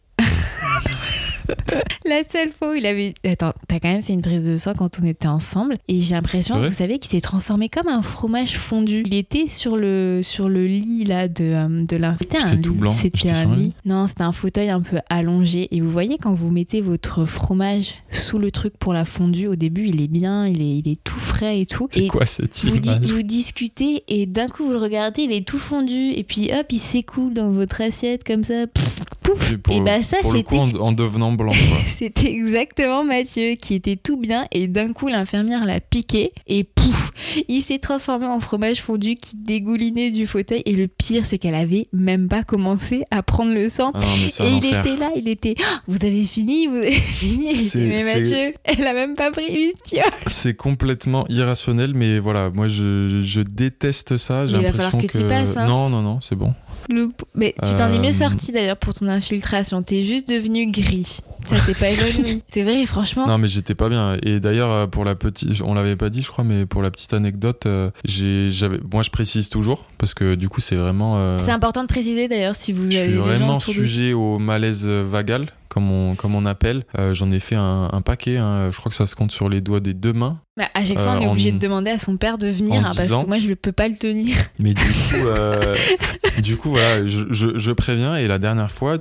La seule fois où il avait. Attends, t'as quand même fait une prise de sang quand on était ensemble. Et j'ai l'impression, vous savez, qu'il s'est transformé comme un fromage fondu. Il était sur le, sur le lit là de, euh, de l'invité. Tout lit. blanc. C'était sur un lit. Non, c'était un fauteuil un peu allongé. Et vous voyez, quand vous mettez votre fromage sous le truc pour la fondue, au début, il est bien, il est, il est tout frais et tout. C'est Et quoi cette vous, di- vous discutez et d'un coup vous le regardez, il est tout fondu et puis hop, il s'écoule dans votre assiette comme ça. Pouf, pouf. Et et bah ça c'était en, en devenant blanc. c'était exactement Mathieu qui était tout bien et d'un coup l'infirmière l'a piqué et pouf, il s'est transformé en fromage fondu qui dégoulinait du fauteuil et le pire c'est qu'elle avait même pas commencé à prendre le sang. Ah non, Et il était là, il était Ah, Vous avez fini, vous avez fini. J'étais, mais Mathieu, elle a même pas pris une piole. C'est complètement irrationnel, mais voilà, moi je, je déteste ça. J'ai l'impression que t'y passes, hein. Non, non, non, c'est bon. Le- Mais tu t'en es Euh, mieux sorti d'ailleurs pour ton infiltration. T'es juste devenu gris. Ça t'est pas évanoui. C'est vrai, franchement. Non, mais j'étais pas bien. Et d'ailleurs, euh, pour la petite, on l'avait pas dit, je crois, mais pour la petite anecdote, euh, j'ai, j'avais, moi je précise toujours parce que du coup c'est vraiment. euh, C'est important de préciser d'ailleurs si vous je avez suis des gens vraiment de sujet au malaise vagal, comme on, comme on appelle. Euh, j'en ai fait un, un paquet. hein. Je crois que ça se compte sur les doigts des deux mains. Bah, à chaque fois, on Euh, est obligé en- de demander à son père de venir en hein, parce que moi, je ne peux pas le tenir. Mais du coup, euh, du coup, voilà, je, je- je préviens. Et la dernière fois,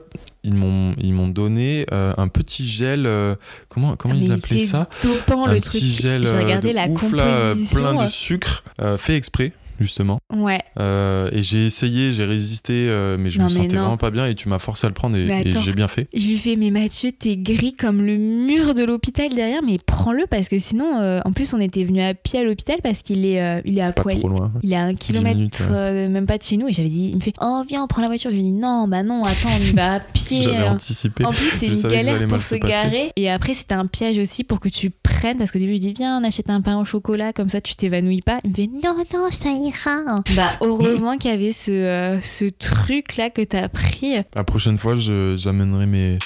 ils m'ont, ils m'ont donné euh, un petit gel. euh, comment, comment Ah, ils appelaient ça? dopant Un le petit truc. gel J'ai euh, regardé la ouf, là, plein de euh. sucre, euh, fait exprès justement. Ouais. Euh, et j'ai essayé, j'ai résisté, euh, mais je Non, me mais sentais non. vraiment pas bien. Et tu m'as forcé à le prendre et, j'ai bien fait. Je lui fais, mais Mathieu, t'es gris comme le mur de l'hôpital derrière, mais prends-le parce que sinon, euh, en plus, on était venu à pied à l'hôpital parce qu'il est, il est à Pas quoi trop loin. Il est à un kilomètre, minutes, ouais. même pas de chez nous. Et j'avais dit, il me fait, oh, viens, on prend la voiture. Je lui dis, non, bah non, attends, on y va à pied. J'avais anticipé. En plus, c'est une galère pour se passer. garer. Et après, c'était un piège aussi pour que tu prennes parce qu'au début je dis viens on achète un pain au chocolat comme ça tu t'évanouis pas. Il me fait non non ça ira. Bah heureusement qu'il y avait ce, euh, ce truc là que t'as pris. La prochaine fois, j'amènerai mes,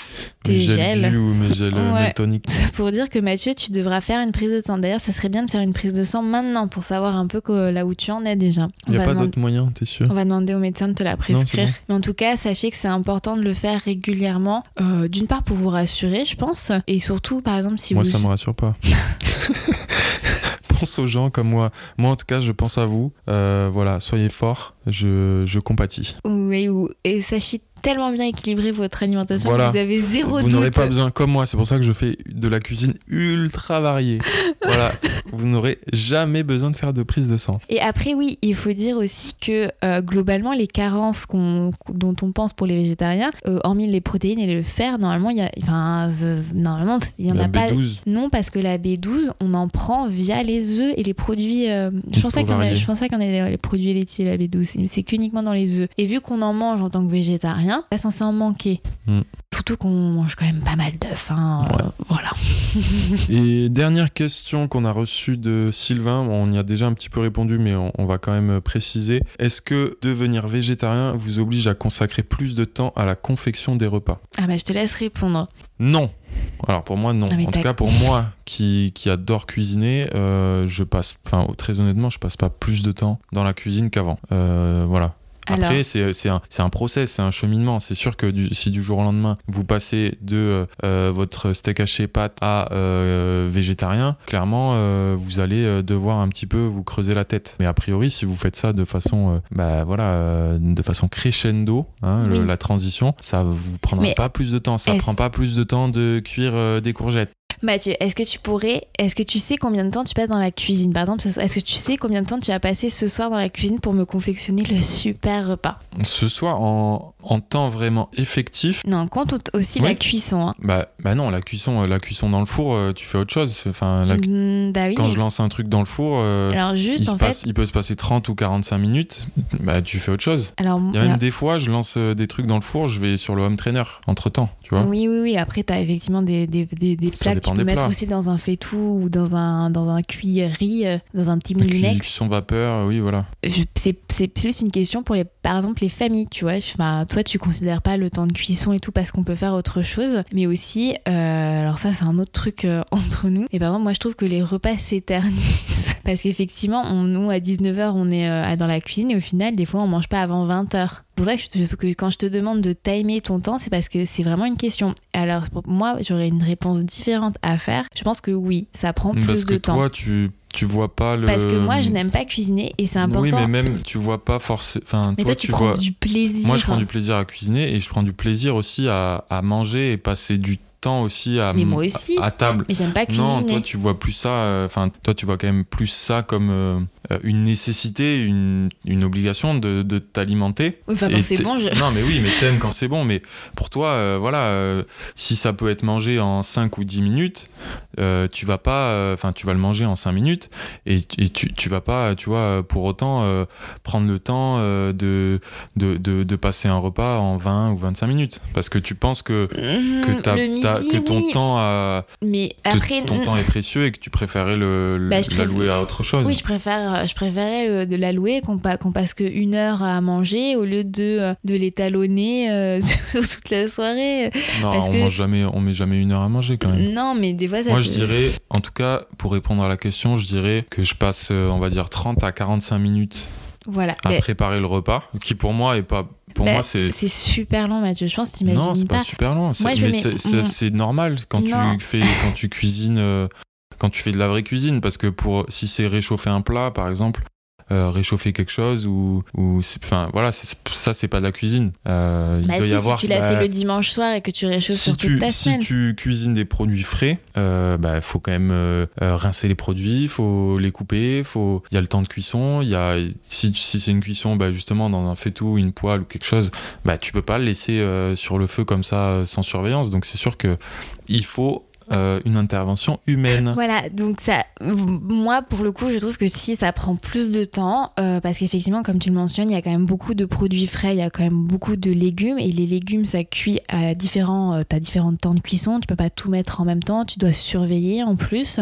mes gels gels. Ou mes gels euh, Ouais. Tout ça pour dire que Mathieu tu devras faire une prise de sang. D'ailleurs ça serait bien de faire une prise de sang maintenant pour savoir un peu que- là où tu en es déjà. Il n'y a pas d'autre moyen, t'es sûr On va demander au médecin de te la prescrire. bon. Mais en tout cas, sachez que c'est important de le faire régulièrement. euh, D'une part pour vous rassurer, je pense. Et surtout, par exemple, si Moi, vous... ça me rassure pas. aux gens comme moi. Moi, en tout cas, je pense à vous. Euh, voilà, soyez forts. Je, je compatis. Oui, ou... et sachez tellement bien équilibrer votre alimentation Voilà. que vous avez zéro vous doute. n'aurez pas besoin, comme moi, c'est pour ça que je fais de la cuisine ultra variée. voilà, vous n'aurez jamais besoin de faire de prise de sang. Et après, oui, il faut dire aussi que euh, globalement, les carences qu'on- dont on pense pour les végétariens, euh, hormis les protéines et le fer, normalement, il y a, enfin, euh, normalement, il y en la a pas. B12, Non, parce que la B12, on en prend via les œufs et les produits. euh, je, pense pas faut qu'il y en a- je pense pas qu'on ait les, les produits laitiers, la B12. C'est- C'est qu'uniquement dans les œufs. Et vu qu'on en mange en tant que végétarien, pas censé en manquer. Mm. Surtout qu'on mange quand même pas mal d'œufs. hein, euh, voilà. Et dernière question qu'on a reçue de Sylvain, on y a déjà un petit peu répondu, mais on, on va quand même préciser. Est-ce que devenir végétarien vous oblige à consacrer plus de temps à la confection des repas? Ah bah, je te laisse répondre. Non. Alors pour moi, non. Ah, en tout cas, pour moi qui, qui adore cuisiner, euh, je passe, enfin très honnêtement, je passe pas plus de temps dans la cuisine qu'avant. Euh, voilà. Après, c'est c'est un, c'est un process, c'est un cheminement. C'est sûr que du- si du jour au lendemain, vous passez de euh, votre steak haché pâte à euh, végétarien, clairement, euh, vous allez euh, devoir un petit peu vous creuser la tête. Mais a priori, si vous faites ça de façon, euh, bah, voilà, euh, de façon crescendo, hein, le- la transition, ça vous prendra Mais pas plus de temps. Ça prend pas plus de temps de cuire euh, des courgettes. Mathieu, est-ce que tu pourrais, est-ce que tu sais combien de temps tu passes dans la cuisine Par exemple, est-ce que tu sais combien de temps tu as passé ce soir dans la cuisine pour me confectionner le super repas? Ce soir, en, en temps vraiment effectif, Non, compte au- aussi Oui. la cuisson. Hein. bah, bah non, la cuisson, euh, la cuisson dans le four, euh, tu fais autre chose. Enfin, la- Mm, bah oui. quand mais- je lance un truc dans le four, euh, Alors juste il, passe- peut se passer 30 ou 45 minutes, bah tu fais autre chose. alors Il y a même des fois, je lance des trucs dans le four, je vais sur le home trainer entre temps, tu vois. oui, oui, oui. Après, tu as effectivement des, des, des, des tu peux mettre plats. aussi dans un faitout ou dans un, dans un cuillerie, euh, dans un petit moulinex. cuisson vapeur, oui, voilà. C'est plus une question pour, les, par exemple, les familles, tu vois. Enfin, toi, tu considères pas le temps de cuisson et tout parce qu'on peut faire autre chose. Mais aussi, euh, alors ça, c'est un autre truc euh, entre nous. Et par exemple, moi, je trouve que les repas s'éternisent. Parce qu'effectivement, on- nous, à 19h, on est euh, dans la cuisine et au final, des fois, on mange pas avant 20h. C'est pour ça que, je que quand je te demande de timer ton temps, c'est parce que c'est vraiment une question. Alors, pour moi, j'aurais une réponse différente à faire. Je pense que oui, ça prend plus Parce que de temps. toi, tu, tu vois pas le. Parce que moi, je n'aime pas cuisiner et c'est important. Oui, mais même, tu vois pas forcément. Enfin, Mais toi, tu, tu prends vois. du plaisir. Moi, je prends du plaisir à cuisiner et je prends du plaisir aussi à, à manger et passer du temps aussi à, Mais moi aussi. à, à table. Mais j'aime pas cuisiner. Non, toi tu vois plus ça. euh, Enfin, toi tu vois quand même plus ça comme euh, une nécessité, une, une obligation de, de t'alimenter. Oui, quand c'est bon, je... Non, mais oui, mais t'aimes quand c'est bon. Mais pour toi, euh, voilà, euh, si ça peut être mangé en 5 ou 10 minutes, euh, tu vas pas. euh, Enfin, tu vas le manger en 5 minutes et, et tu, tu vas pas, tu vois, pour autant euh, prendre le temps euh, de, de, de, de passer un repas en 20 ou 25 minutes. Parce que tu penses que, que, Mhm, midi, que ton oui. temps a Mais te- après, ton temps est précieux et que tu préférais le, le- Bah, préfère- l'allouer à autre chose. oui, je préfère, je préférais de l'allouer qu'on pa- qu'on passe qu'une heure à manger au lieu de, euh, de l'étalonner euh, toute la soirée. non, parce on que- mange jamais, on met jamais une heure à manger quand même. Non, mais des fois, ça Moi, peut- je dirais, en tout cas, pour répondre à la question, je dirais que je passe, euh, on va dire, 30 à 45 minutes Voilà. à Mais préparer le repas, qui pour moi est pas. Pour Bah, moi, c'est. super long, Mathieu. Je pense que Non, t'imagines c'est pas, pas. super long. c'est- Moi, mais mets- c'est- normal quand Non. tu fais, quand tu cuisines, euh, quand tu fais de la vraie cuisine, parce que pour si c'est réchauffer un plat, par exemple. euh, réchauffer quelque chose ou, ou enfin voilà ça c'est pas de la cuisine Euh, il Bah, doit si, y avoir si tu l'as bah, fait le dimanche soir et que tu réchauffes si sur tu, toute ta si semaine. tu cuisines des produits frais, il bah, faut quand même euh, euh, rincer les produits, il faut les couper, faut... il y a le temps de cuisson. Il y a... Si, si c'est une cuisson bah, justement dans un faitout, une poêle ou quelque chose, bah, tu peux pas le laisser euh, sur le feu comme ça euh, sans surveillance. Donc c'est sûr que il faut euh, une intervention humaine. Voilà, donc ça, moi pour le coup, je trouve que si ça prend plus de temps, euh, parce qu'effectivement, comme tu le mentionnes, il y a quand même beaucoup de produits frais, il y a quand même beaucoup de légumes, et les légumes ça cuit à différents, euh, t'as différents temps de cuisson, tu peux pas tout mettre en même temps, tu dois surveiller en plus.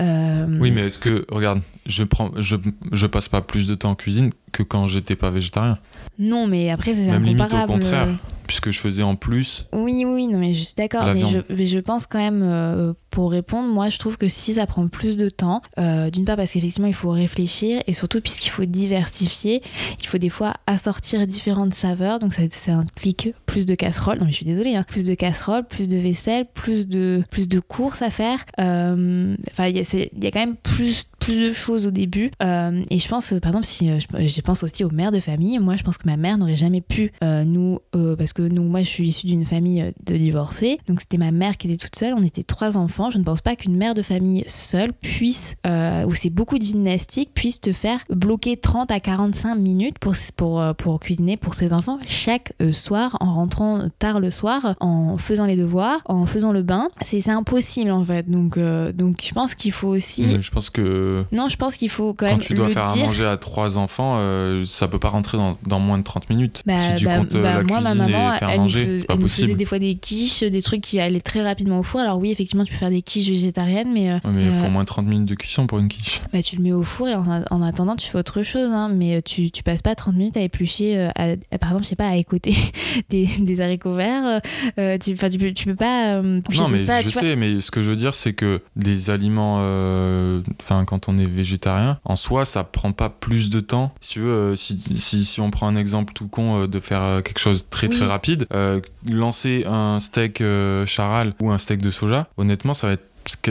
Euh, Oui, mais est-ce que, regarde, je, prends, je, je passe pas plus de temps en cuisine que quand j'étais pas végétarien. Non, mais après c'est Même limite au contraire. Puisque je faisais en plus. Oui, oui, non, mais je suis d'accord. Mais je pense quand même, euh, pour répondre, moi, je trouve que si ça prend plus de temps, euh, d'une part parce qu'effectivement, il faut réfléchir et surtout puisqu'il faut diversifier, il faut des fois assortir différentes saveurs. Donc, ça, ça implique plus de casseroles. Non, mais je suis désolée, hein. plus de casseroles, plus de vaisselle, plus de, plus de courses à faire. Euh, Enfin, il y, a- quand même plus, plus de choses au début. Euh, et je pense, par exemple, si je, je pense aussi aux mères de famille, moi, je pense que ma mère n'aurait jamais pu nous, parce que nous, moi, je suis issue d'une famille de divorcés, donc c'était ma mère qui était toute seule. On était trois enfants. Je ne pense pas qu'une mère de famille seule puisse, euh, où c'est beaucoup de gymnastique, puisse te faire bloquer 30 à 45 minutes pour pour euh, pour cuisiner pour ses enfants chaque euh, soir en rentrant tard le soir, en faisant les devoirs, en faisant le bain. C'est impossible en fait. Donc euh, donc je pense qu'il faut aussi. Je pense que Non, je pense qu'il faut quand, quand même tu dois le faire dire. à manger à trois enfants, euh, ça peut pas rentrer dans, dans moins de 30 minutes. Bah, si tu bah, comptes bah, la moi, cuisine ma maman, et faire elle, manger, fais- c'est pas elle me faisait des fois des quiches, des trucs qui allaient très rapidement au four. Alors oui, effectivement, tu peux faire des quiches végétariennes, mais, euh, Ouais, mais il euh, faut au moins 30 minutes de cuisson pour une quiche. bah, tu le mets au four et en, en attendant, tu fais autre chose. hein. mais euh, tu, tu passes pas 30 minutes à éplucher, euh, à- à- par exemple, je sais pas, à écouter des, des haricots verts. euh, tu, tu, peux, tu peux pas. euh, Non, mais pas, je vois. sais, mais ce que je veux dire, c'est que les aliments, euh, enfin, quand on est végétarien, en soi, ça prend pas plus de temps. Si tu veux, euh, si, si, si on prend un exemple tout con euh, de faire euh, quelque chose très très rapide, euh, lancer un steak euh, charal ou un steak de soja, honnêtement, ça va être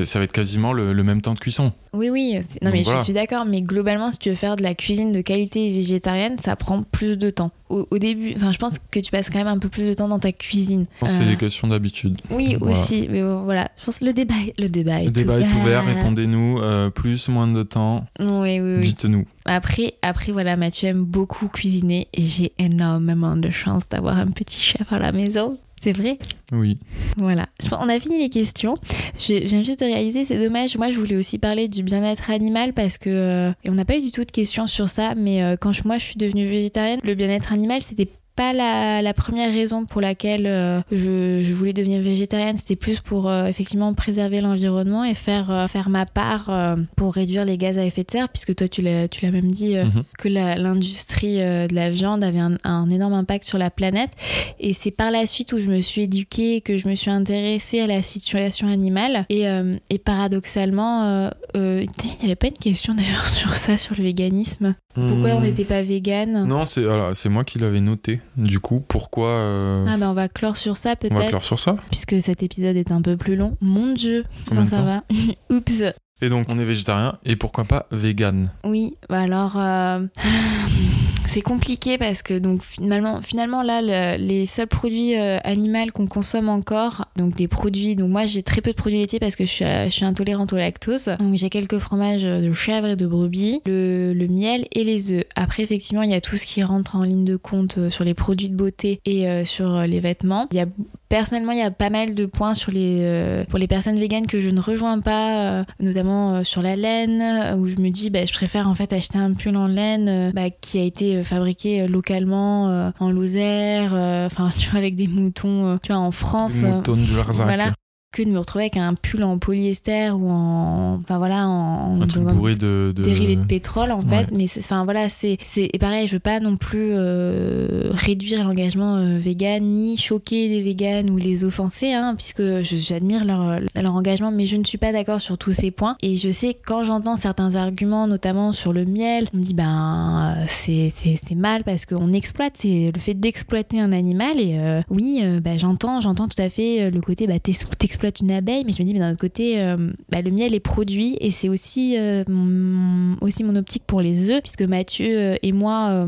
ça va être quasiment le, le même temps de cuisson. Oui, oui. Non, Donc mais voilà. je suis d'accord. Mais globalement, si tu veux faire de la cuisine de qualité végétarienne, ça prend plus de temps. Au, au début, enfin, je pense que tu passes quand même un peu plus de temps dans ta cuisine. Je pense que c'est Euh, des questions d'habitude. Oui, Voilà. aussi. Mais euh, voilà, je pense que le débat, est- le débat est Le débat est ouvert. ouvert, répondez-nous. euh, plus, moins de temps, Oui, oui, oui. dites-nous. Après, après, voilà, Mathieu aime beaucoup cuisiner et j'ai énormément de chance d'avoir un petit chef à la maison. C'est vrai Oui. Voilà. Je pense- On a fini les questions. Je viens juste de réaliser, c'est dommage. Moi, je voulais aussi parler du bien-être animal parce que. euh, et on n'a pas eu du tout de questions sur ça, mais euh, quand je- moi je suis devenue végétarienne, le bien-être animal, c'était pas la, la première raison pour laquelle euh, je, je voulais devenir végétarienne. C'était plus pour euh, effectivement préserver l'environnement et faire, euh, faire ma part pour réduire les gaz à effet de serre, puisque toi, tu l'as tu l'as même dit. Mhm. que l'industrie de la viande avait un, un énorme impact sur la planète. Et c'est par la suite où je me suis éduquée, que je me suis intéressée à la situation animale. Et, et paradoxalement, il n'y avait pas une question d'ailleurs sur ça, sur le véganisme? Pourquoi on Hmm. n'était pas vegan Non, c'est moi qui l'avais noté. Du coup, pourquoi euh, Ah bah on va clore sur ça on va peut-être, clore sur ça puisque cet épisode est un peu plus long. Mon dieu, Combien comment de ça va Oups Et donc, on est végétarien et pourquoi pas vegan? Oui, bah alors euh, c'est compliqué parce que donc finalement, finalement là, le- les seuls produits euh, animaux qu'on consomme encore, donc des produits, donc moi j'ai très peu de produits laitiers parce que je suis, euh, intolérante au lactose. Donc j'ai quelques fromages de chèvre et de brebis, le, miel et les œufs. Après effectivement il y a tout ce qui rentre en ligne de compte euh, sur les produits de beauté et euh, sur euh, les vêtements. Il y a Personnellement, il y a pas mal de points sur les, euh, pour les personnes véganes que je ne rejoins pas, euh, notamment euh, sur la laine, euh, où je me dis, bah, je préfère en fait acheter un pull en laine euh, bah, qui a été euh, fabriqué euh, localement euh, en Lozère, euh, enfin, tu vois, avec des moutons, tu vois, en France. euh, Mouton du Larzac. voilà. Que de me retrouver avec un pull en polyester ou en enfin voilà en Un truc bourré de, de- dérivé de pétrole en fait. Mais c'est enfin voilà c'est c'est et pareil je veux pas non plus euh, réduire l'engagement euh, vegan ni choquer les véganes ou les offenser hein, puisque j'admire leur leur engagement. Mais je ne suis pas d'accord sur tous ces points. Et je sais que quand j'entends certains arguments notamment sur le miel on me dit ben euh, c'est c'est c'est mal parce qu'on exploite c'est le fait d'exploiter un animal. Et euh, oui bah, j'entends j'entends tout à fait euh, le côté bah t'ex- une abeille mais je me dis mais d'un autre côté euh, bah, le miel est produit et c'est aussi euh, mon, aussi mon optique pour les œufs puisque Mathieu euh, et moi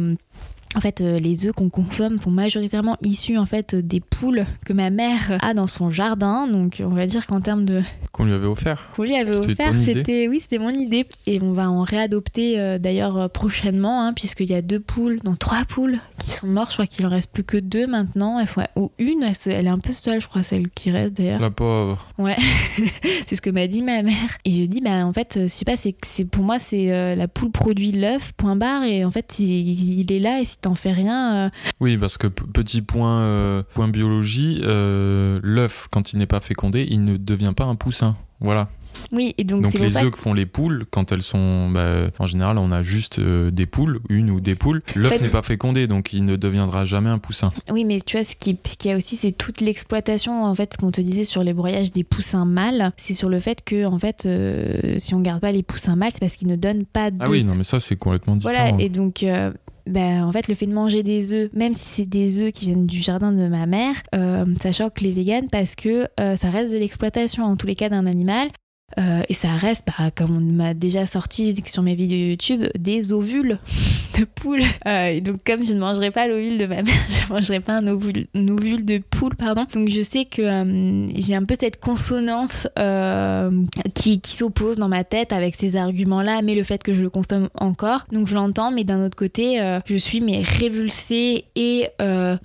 en fait, euh, les œufs qu'on consomme sont majoritairement issus en fait des poules que ma mère a dans son jardin. Donc, on va dire qu'en termes de qu'on lui avait offert. qu'on lui avait offert, c'était oui, c'était mon idée. Et on va en réadopter euh, d'ailleurs euh, prochainement, hein, puisqu'il y a deux poules, non trois poules Ils sont morts, je crois qu'il en reste plus que deux maintenant. Elles sont, ou une, elle, est un peu seule, je crois, celle qui reste d'ailleurs. La pauvre. Ouais, c'est ce que m'a dit ma mère. Et je dis, bah en fait, je sais pas, c'est pour moi, c'est euh, la poule produit l'œuf, point barre. Et en fait, il, il est là et si t'en fais rien, euh, Oui, parce que petit point, euh, point biologie, euh, l'œuf, quand il n'est pas fécondé, il ne devient pas un poussin. Voilà. oui. Et donc, Donc les œufs que font les poules, quand elles sont, bah, en général, on a juste euh, des poules, une ou des poules. L'œuf En fait- n'est pas fécondé, donc il ne deviendra jamais un poussin. Oui, mais tu vois, ce qui- ce qu'il y a aussi, c'est toute l'exploitation, en fait, ce qu'on te disait sur les broyages des poussins mâles, c'est sur le fait que, en fait, euh, si on garde pas les poussins mâles, c'est parce qu'ils ne donnent pas d'œufs. Ah oui, non, mais ça c'est complètement différent. Voilà, et donc, euh, ben, en fait, le fait de manger des œufs, même si c'est des œufs qui viennent du jardin de ma mère, euh, ça choque les véganes parce que euh, ça reste de l'exploitation, en tous les cas, d'un animal. Euh, et ça reste, bah, comme on m'a déjà sorti sur mes vidéos YouTube, des ovules de poule. Euh, et donc, comme je ne mangerai pas l'ovule de ma mère, je ne mangerai pas un ovule, ovule de poule, pardon. Donc, je sais que euh, j'ai un peu cette consonance qui, qui s'oppose dans ma tête avec ces arguments-là, mais le fait que je le consomme encore. Donc, je l'entends, mais d'un autre côté, je suis mais révulsée et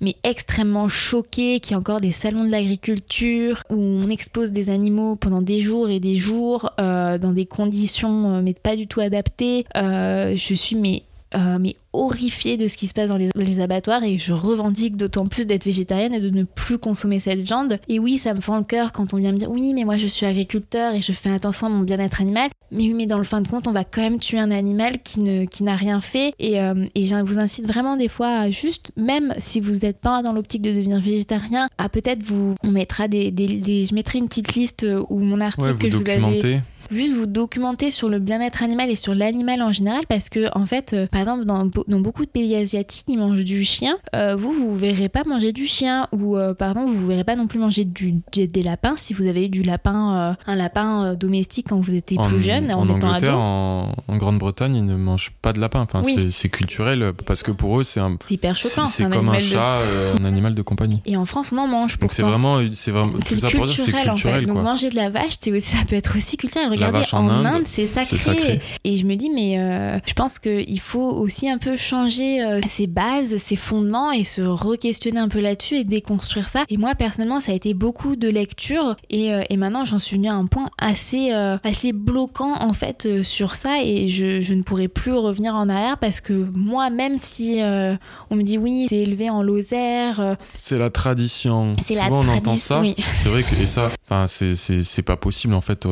mais extrêmement choquée qu'il y ait encore des salons de l'agriculture où on expose des animaux pendant des jours et des jours euh, dans des conditions euh, mais pas du tout adaptées. Euh, je suis mais euh, mais horrifiée de ce qui se passe dans les, les abattoirs et je revendique d'autant plus d'être végétarienne et de ne plus consommer cette viande. Et oui, ça me fend le cœur quand on vient me dire oui, mais moi je suis agriculteur et je fais attention à mon bien-être animal. Mais oui, mais dans le fin de compte, on va quand même tuer un animal qui ne qui n'a rien fait. Et, euh, et je vous incite vraiment des fois à juste, même si vous n'êtes pas dans l'optique de devenir végétarien, à peut-être vous, on mettra des, des- des- je mettrai une petite liste euh, ou mon article Ouais, que vous je vous avais. Juste vous documenter sur le bien-être animal et sur l'animal en général parce que en fait euh, par exemple dans, be- dans beaucoup de pays asiatiques ils mangent du chien Euh, vous vous verrez pas manger du chien ou euh, pardon vous verrez pas non plus manger du, des lapins si vous avez eu du lapin euh, un lapin euh, domestique quand vous étiez plus jeune en, en étant ado en, en Grande-Bretagne, ils ne mangent pas de lapin. Enfin, Oui. c'est- culturel parce que pour eux, c'est un, c'est hyper choquant c'est comme un de- chat, un animal de compagnie. et en France on en mange Donc c'est vraiment, c'est vraiment c'est tout ça pour dire, c'est culturel, en fait. Donc quoi. manger de la vache, c'est ça peut être aussi culturel. Regardez, vache en en, Inde, Inde, c'est sacré. sacré. Et je me dis, mais euh, je pense qu'il faut aussi un peu changer euh, ses bases, ses fondements et se re-questionner un peu là-dessus et déconstruire ça. Et moi, personnellement, ça a été beaucoup de lecture et, euh, et maintenant, j'en suis venue à un point assez, assez bloquant en fait sur ça et je, je ne pourrais plus revenir en arrière parce que moi, même si on me dit oui, c'est élevé en Lozère, C'est la tradition. c'est la Souvent on entend tradition. ça. oui. C'est vrai que et ça, c'est pas possible en fait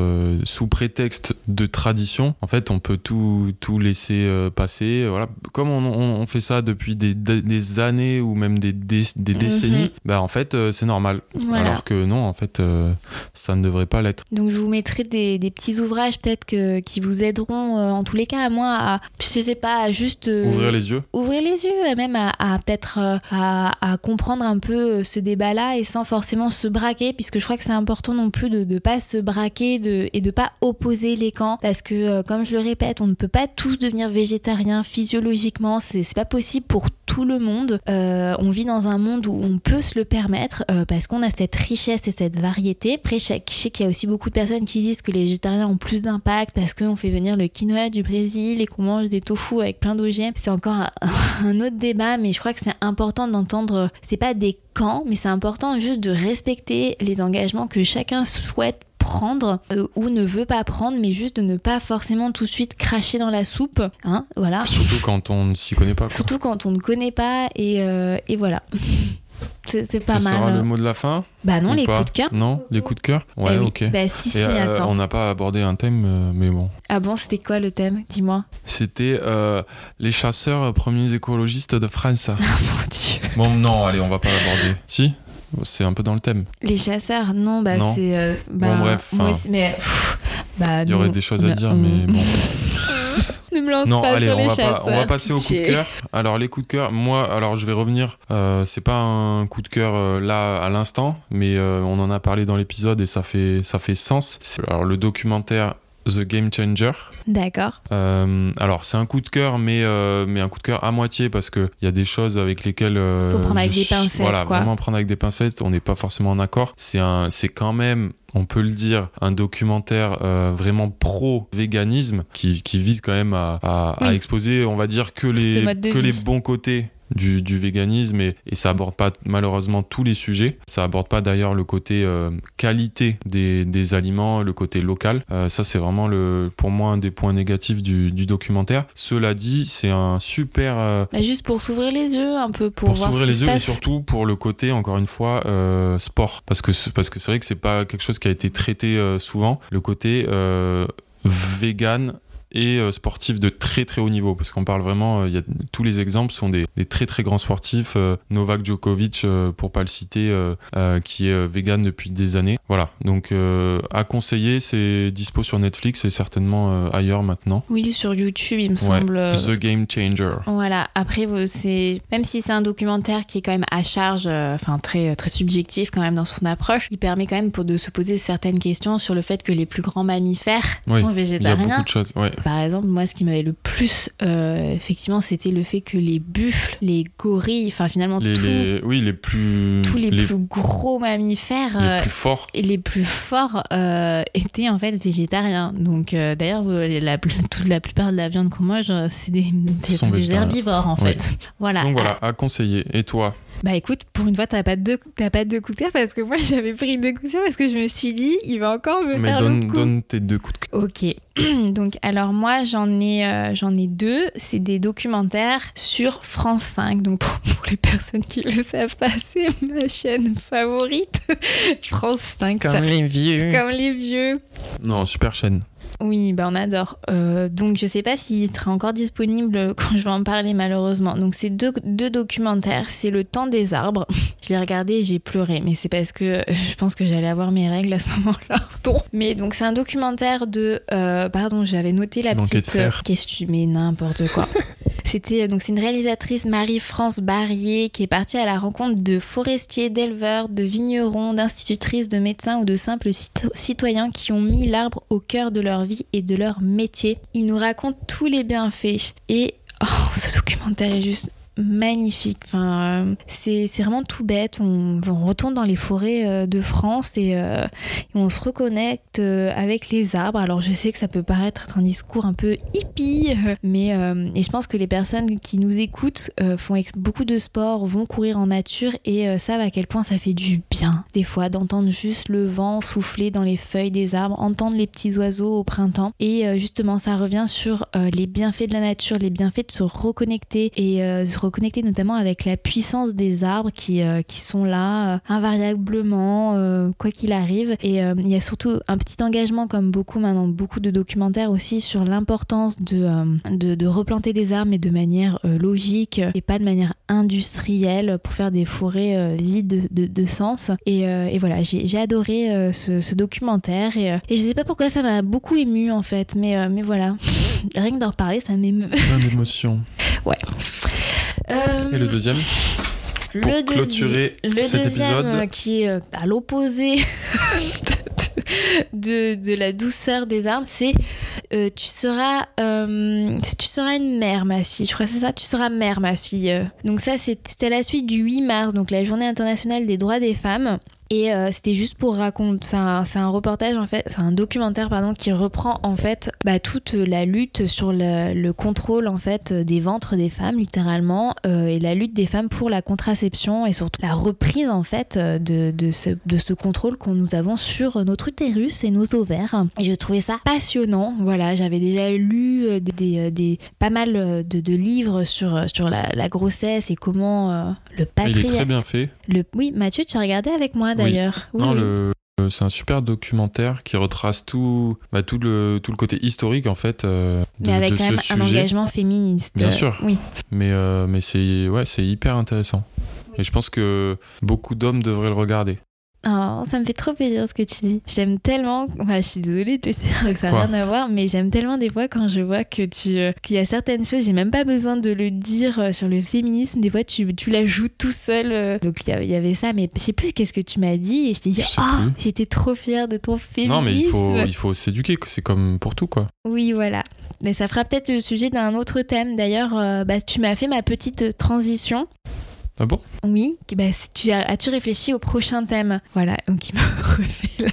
sous prétexte de tradition. En fait, on peut tout tout laisser euh, passer. Voilà, comme on, on, on fait ça depuis des, années ou même des, des, des décennies, bah en fait euh, c'est normal. Voilà. Alors que non, en fait, euh, ça ne devrait pas l'être. Donc je vous mettrai des, petits ouvrages peut-être que, qui vous aideront en tous les cas à moi à, je sais pas, à juste Ouvrir les yeux. ouvrir les yeux, et même à, à peut-être à, à comprendre un peu ce débat-là et sans forcément se braquer, puisque je crois que c'est important non plus de ne pas se braquer de, et de pas opposer les camps, parce que euh, comme je le répète, on ne peut pas tous devenir végétariens physiologiquement, c'est pas possible pour tout le monde. Euh, on vit dans un monde où on peut se le permettre euh, parce qu'on a cette richesse et cette variété. Après, je sais je sais qu'il y a aussi beaucoup de personnes qui disent que les végétariens ont plus d'impact parce qu'on fait venir le quinoa du Brésil et qu'on mange des tofu avec plein d'OGM. C'est encore un, un autre débat, mais je crois que c'est important d'entendre. C'est pas des camps, mais c'est important juste de respecter les engagements que chacun souhaite prendre euh, ou ne veut pas prendre, mais juste de ne pas forcément tout de suite cracher dans la soupe. Hein, voilà. Surtout quand on ne s'y connaît pas. quoi. Surtout quand on ne connaît pas et, euh, et voilà. C'est pas Ce mal. sera le mot de la fin Bah non, les pas coups de cœur. Non, les coups de cœur Ouais, Eh oui. ok. Bah si, si, euh, attends. on n'a pas abordé un thème, mais bon. Ah bon, c'était quoi le thème? Dis-moi. C'était euh, les chasseurs premiers écologistes de France. Mon Dieu. bon, non, allez, on va pas l'aborder. Si? C'est un peu dans le thème. Les chasseurs, non, bah c'est. euh, bah, bref, Moi aussi, mais. pff, bah, Il y aurait des choses à a- dire, mais bon. ne me lance Non, pas allez, sur on les va, chasseurs. pas, on va passer au coup de cœur. Alors, les coups de cœur, moi, alors je vais revenir. Euh, c'est pas un coup de cœur euh, là à l'instant, mais euh, on en a parlé dans l'épisode et ça fait, ça fait sens. Alors, le documentaire The Game Changer. D'accord. Euh, alors, c'est un coup de cœur, mais, euh, mais un coup de cœur à moitié parce qu'il y a des choses avec lesquelles. euh, Faut prendre avec je des pincettes, Voilà, quoi. vraiment prendre avec des pincettes. On n'est pas forcément en accord. C'est un- c'est quand même. On peut le dire, un documentaire euh, vraiment pro-véganisme qui, qui vise quand même à, à- exposer, on va dire, que les, que vie. les bons côtés du, du véganisme et, et, ça aborde pas malheureusement tous les sujets. Ça aborde pas d'ailleurs le côté euh, qualité des, des, aliments, le côté local. Euh, ça, c'est vraiment le, pour moi un des points négatifs du, du documentaire. Cela dit, c'est un super. Euh, bah juste pour s'ouvrir les yeux un peu pour, pour s'ouvrir les yeux et surtout pour le côté encore une fois sport parce que parce que c'est vrai que c'est pas quelque chose qui a été traité souvent. Le côté vegan et euh, sportifs de très très haut niveau. Parce qu'on parle vraiment euh, il y a, tous les exemples sont des, des très très grands sportifs euh, Novak Djokovic pour pas le citer qui est vegan depuis des années. Voilà. Donc à conseiller c'est dispo sur Netflix et certainement ailleurs maintenant. Oui sur YouTube il me semble. The Game Changer. Voilà. Après c'est même si c'est un documentaire qui est quand même à charge enfin très très subjectif quand même dans son approche il permet quand même pour de se poser certaines questions sur le fait que les plus grands mammifères sont végétariens il y a beaucoup de choses ouais par exemple, moi, ce qui m'avait le plus, euh, effectivement, c'était le fait que les buffles, les gorilles, enfin finalement les, oui, les plus, tous les, plus gros mammifères, les plus forts, et les plus forts euh, étaient en fait végétariens. Donc euh, d'ailleurs, la, toute la plupart de la viande qu'on mange, c'est des, des, herbivores en fait. Voilà. Donc voilà, à conseiller. Et toi? Bah écoute, pour une fois, t'as pas deux, t'as pas deux coups de cœur parce que moi j'avais pris deux coups de cœur parce que je me suis dit, il va encore me Mais faire donne, le coup. donne tes deux coups de cœur. Ok. Donc alors moi j'en ai, euh, j'en ai deux. C'est des documentaires sur France 5. Donc pour, pour les personnes qui le savent pas, c'est ma chaîne favorite. France 5. Comme ça- les vieux. Comme les vieux. Non, super chaîne. Oui, bah on adore. Euh, donc je sais pas s'il sera encore disponible quand je vais en parler malheureusement. Donc c'est deux, deux documentaires. C'est Le temps des arbres. Je l'ai regardé et j'ai pleuré, mais c'est parce que euh, je pense que j'allais avoir mes règles à ce moment-là. Pardon. Mais donc c'est un documentaire de... euh, pardon, j'avais noté la manquais de petite... fer. Qu'est-ce que tu... Mais n'importe quoi. C'était donc c'est une réalisatrice Marie-France Barrier qui est partie à la rencontre de forestiers, d'éleveurs, de vignerons, d'institutrices, de médecins ou de simples cito- citoyens qui ont mis l'arbre au cœur de leur vie et de leur métier. Il nous raconte tous les bienfaits et oh, ce documentaire est juste magnifique. Enfin, euh, c'est vraiment tout bête. On, retourne dans les forêts euh, de France et, euh, et on se reconnecte avec les arbres. Alors je sais que ça peut paraître être un discours un peu hippie, mais et je pense que les personnes qui nous écoutent font beaucoup de sport, vont courir en nature et savent à quel point ça fait du bien des fois d'entendre juste le vent souffler dans les feuilles des arbres, entendre les petits oiseaux au printemps. Et justement, ça revient sur les bienfaits de la nature, les bienfaits de se reconnecter et se reconnecter notamment avec la puissance des arbres qui, euh, qui sont là euh, invariablement, euh, quoi qu'il arrive. Et il y a surtout un petit engagement, comme beaucoup maintenant, beaucoup de documentaires aussi sur l'importance de, de, de replanter des arbres, mais de manière logique et pas de manière industrielle pour faire des forêts vides de, de- sens. Et, et voilà, j'ai j'ai adoré ce, ce documentaire et, et je sais pas pourquoi ça m'a beaucoup ému en fait, mais, mais voilà, rien que d'en reparler, ça m'émeut. Plein d'émotions. Euh, Et le deuxième le Pour clôturer le cet deuxième, épisode. qui est euh, à l'opposé de, de, de la douceur des arbres, c'est euh, tu seras euh, tu seras une mère ma fille. Je crois que c'est ça. Tu seras mère ma fille. Donc ça c'est- c'était la suite du 8 mars, donc la Journée internationale des droits des femmes. Et euh, c'était juste pour raconter, c'est un, reportage en fait, c'est un documentaire pardon qui reprend en fait bah, toute la lutte sur le, le contrôle en fait des ventres des femmes littéralement euh, et la lutte des femmes pour la contraception et surtout la reprise en fait de, de, ce, de ce contrôle qu'on nous avons sur notre utérus et nos ovaires. Et je trouvais ça passionnant. Voilà, j'avais déjà lu euh, des, des, des- pas mal de, de livres sur, sur la, la grossesse et comment euh, le Il est patriarcat très bien fait. le... Oui, Mathieu, tu as regardé avec moi d'ailleurs. Oui, non, oui. le... C'est un super documentaire qui retrace tout, bah, tout, le, tout le côté historique en fait euh, de, Mais avec de quand ce même un sujet. engagement féministe. Bien Euh, sûr. Oui. Mais, euh, mais c'est ouais, c'est hyper intéressant. Et je pense que beaucoup d'hommes devraient le regarder. Oh, ça me fait trop plaisir ce que tu dis. J'aime tellement. Je suis désolée de te dire que ça n'a rien à voir, mais j'aime tellement des fois quand je vois que tu euh, qu'il y a certaines choses, j'ai même pas besoin de le dire euh, sur le féminisme. Des fois, tu, tu l'ajoutes tout seul. euh. Donc il y avait- ça, mais je sais plus qu'est-ce que tu m'as dit et je t'ai dit plus. j'étais trop fière de ton féminisme. Non, mais il faut, il faut s'éduquer, c'est comme pour tout quoi. Oui, voilà. Mais ça fera peut-être le sujet d'un autre thème. D'ailleurs, bah, tu m'as fait ma petite transition. Ah bon? Oui, bah, tu as, as-tu réfléchi au prochain thème? Voilà, donc il me refait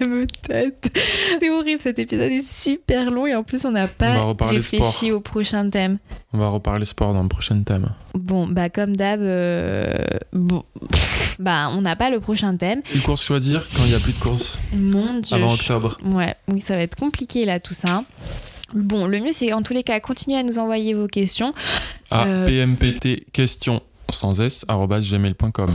la même tête. C'est horrible, cet épisode est super long et en plus on n'a pas réfléchi au prochain thème. On va reparler sport dans le prochain thème. Bon, bah comme d'hab, euh, bon, bah on n'a pas le prochain thème. Une course choisir quand il n'y a plus de course Mon Dieu. Avant octobre. Ouais, oui, ça va être compliqué là tout ça. Bon, le mieux c'est en tous les cas continuer à nous envoyer vos questions. À euh... PMPT questions sans s gmail.com.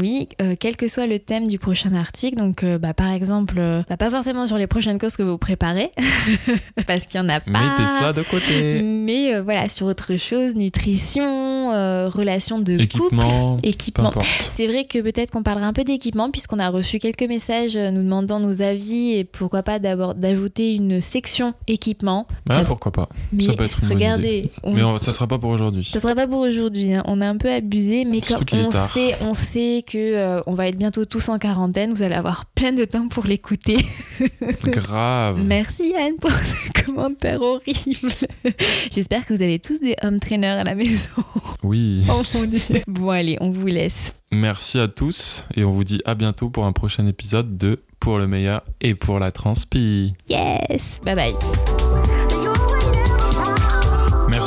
Oui, euh, quel que soit le thème du prochain article. Donc, euh, bah, par exemple, euh, bah, pas forcément sur les prochaines courses que vous préparez, parce qu'il y en a pas. Mettez ça de côté. Mais voilà, sur autre chose, nutrition, relations de équipement, couple, équipement. C'est vrai que peut-être qu'on parlera un peu d'équipement, puisqu'on a reçu quelques messages nous demandant nos avis et pourquoi pas d'abord d'ajouter une section équipement. Ah, pourquoi pas. Mais ça peut être une regardez, bonne idée. Mais ça sera pas pour aujourd'hui. Ça sera pas pour aujourd'hui. Hein. On a un peu abusé mais quand on sait, on sait que euh, on va être bientôt tous en quarantaine, vous allez avoir plein de temps pour l'écouter. Grave. Merci Anne pour ce commentaire horrible. J'espère que vous avez tous des home trainers à la maison. Oui. Oh mon dieu. Bon allez, on vous laisse. Merci à tous et on vous dit à bientôt pour un prochain épisode de Pour le meilleur et pour la transpi. Yes. Bye bye.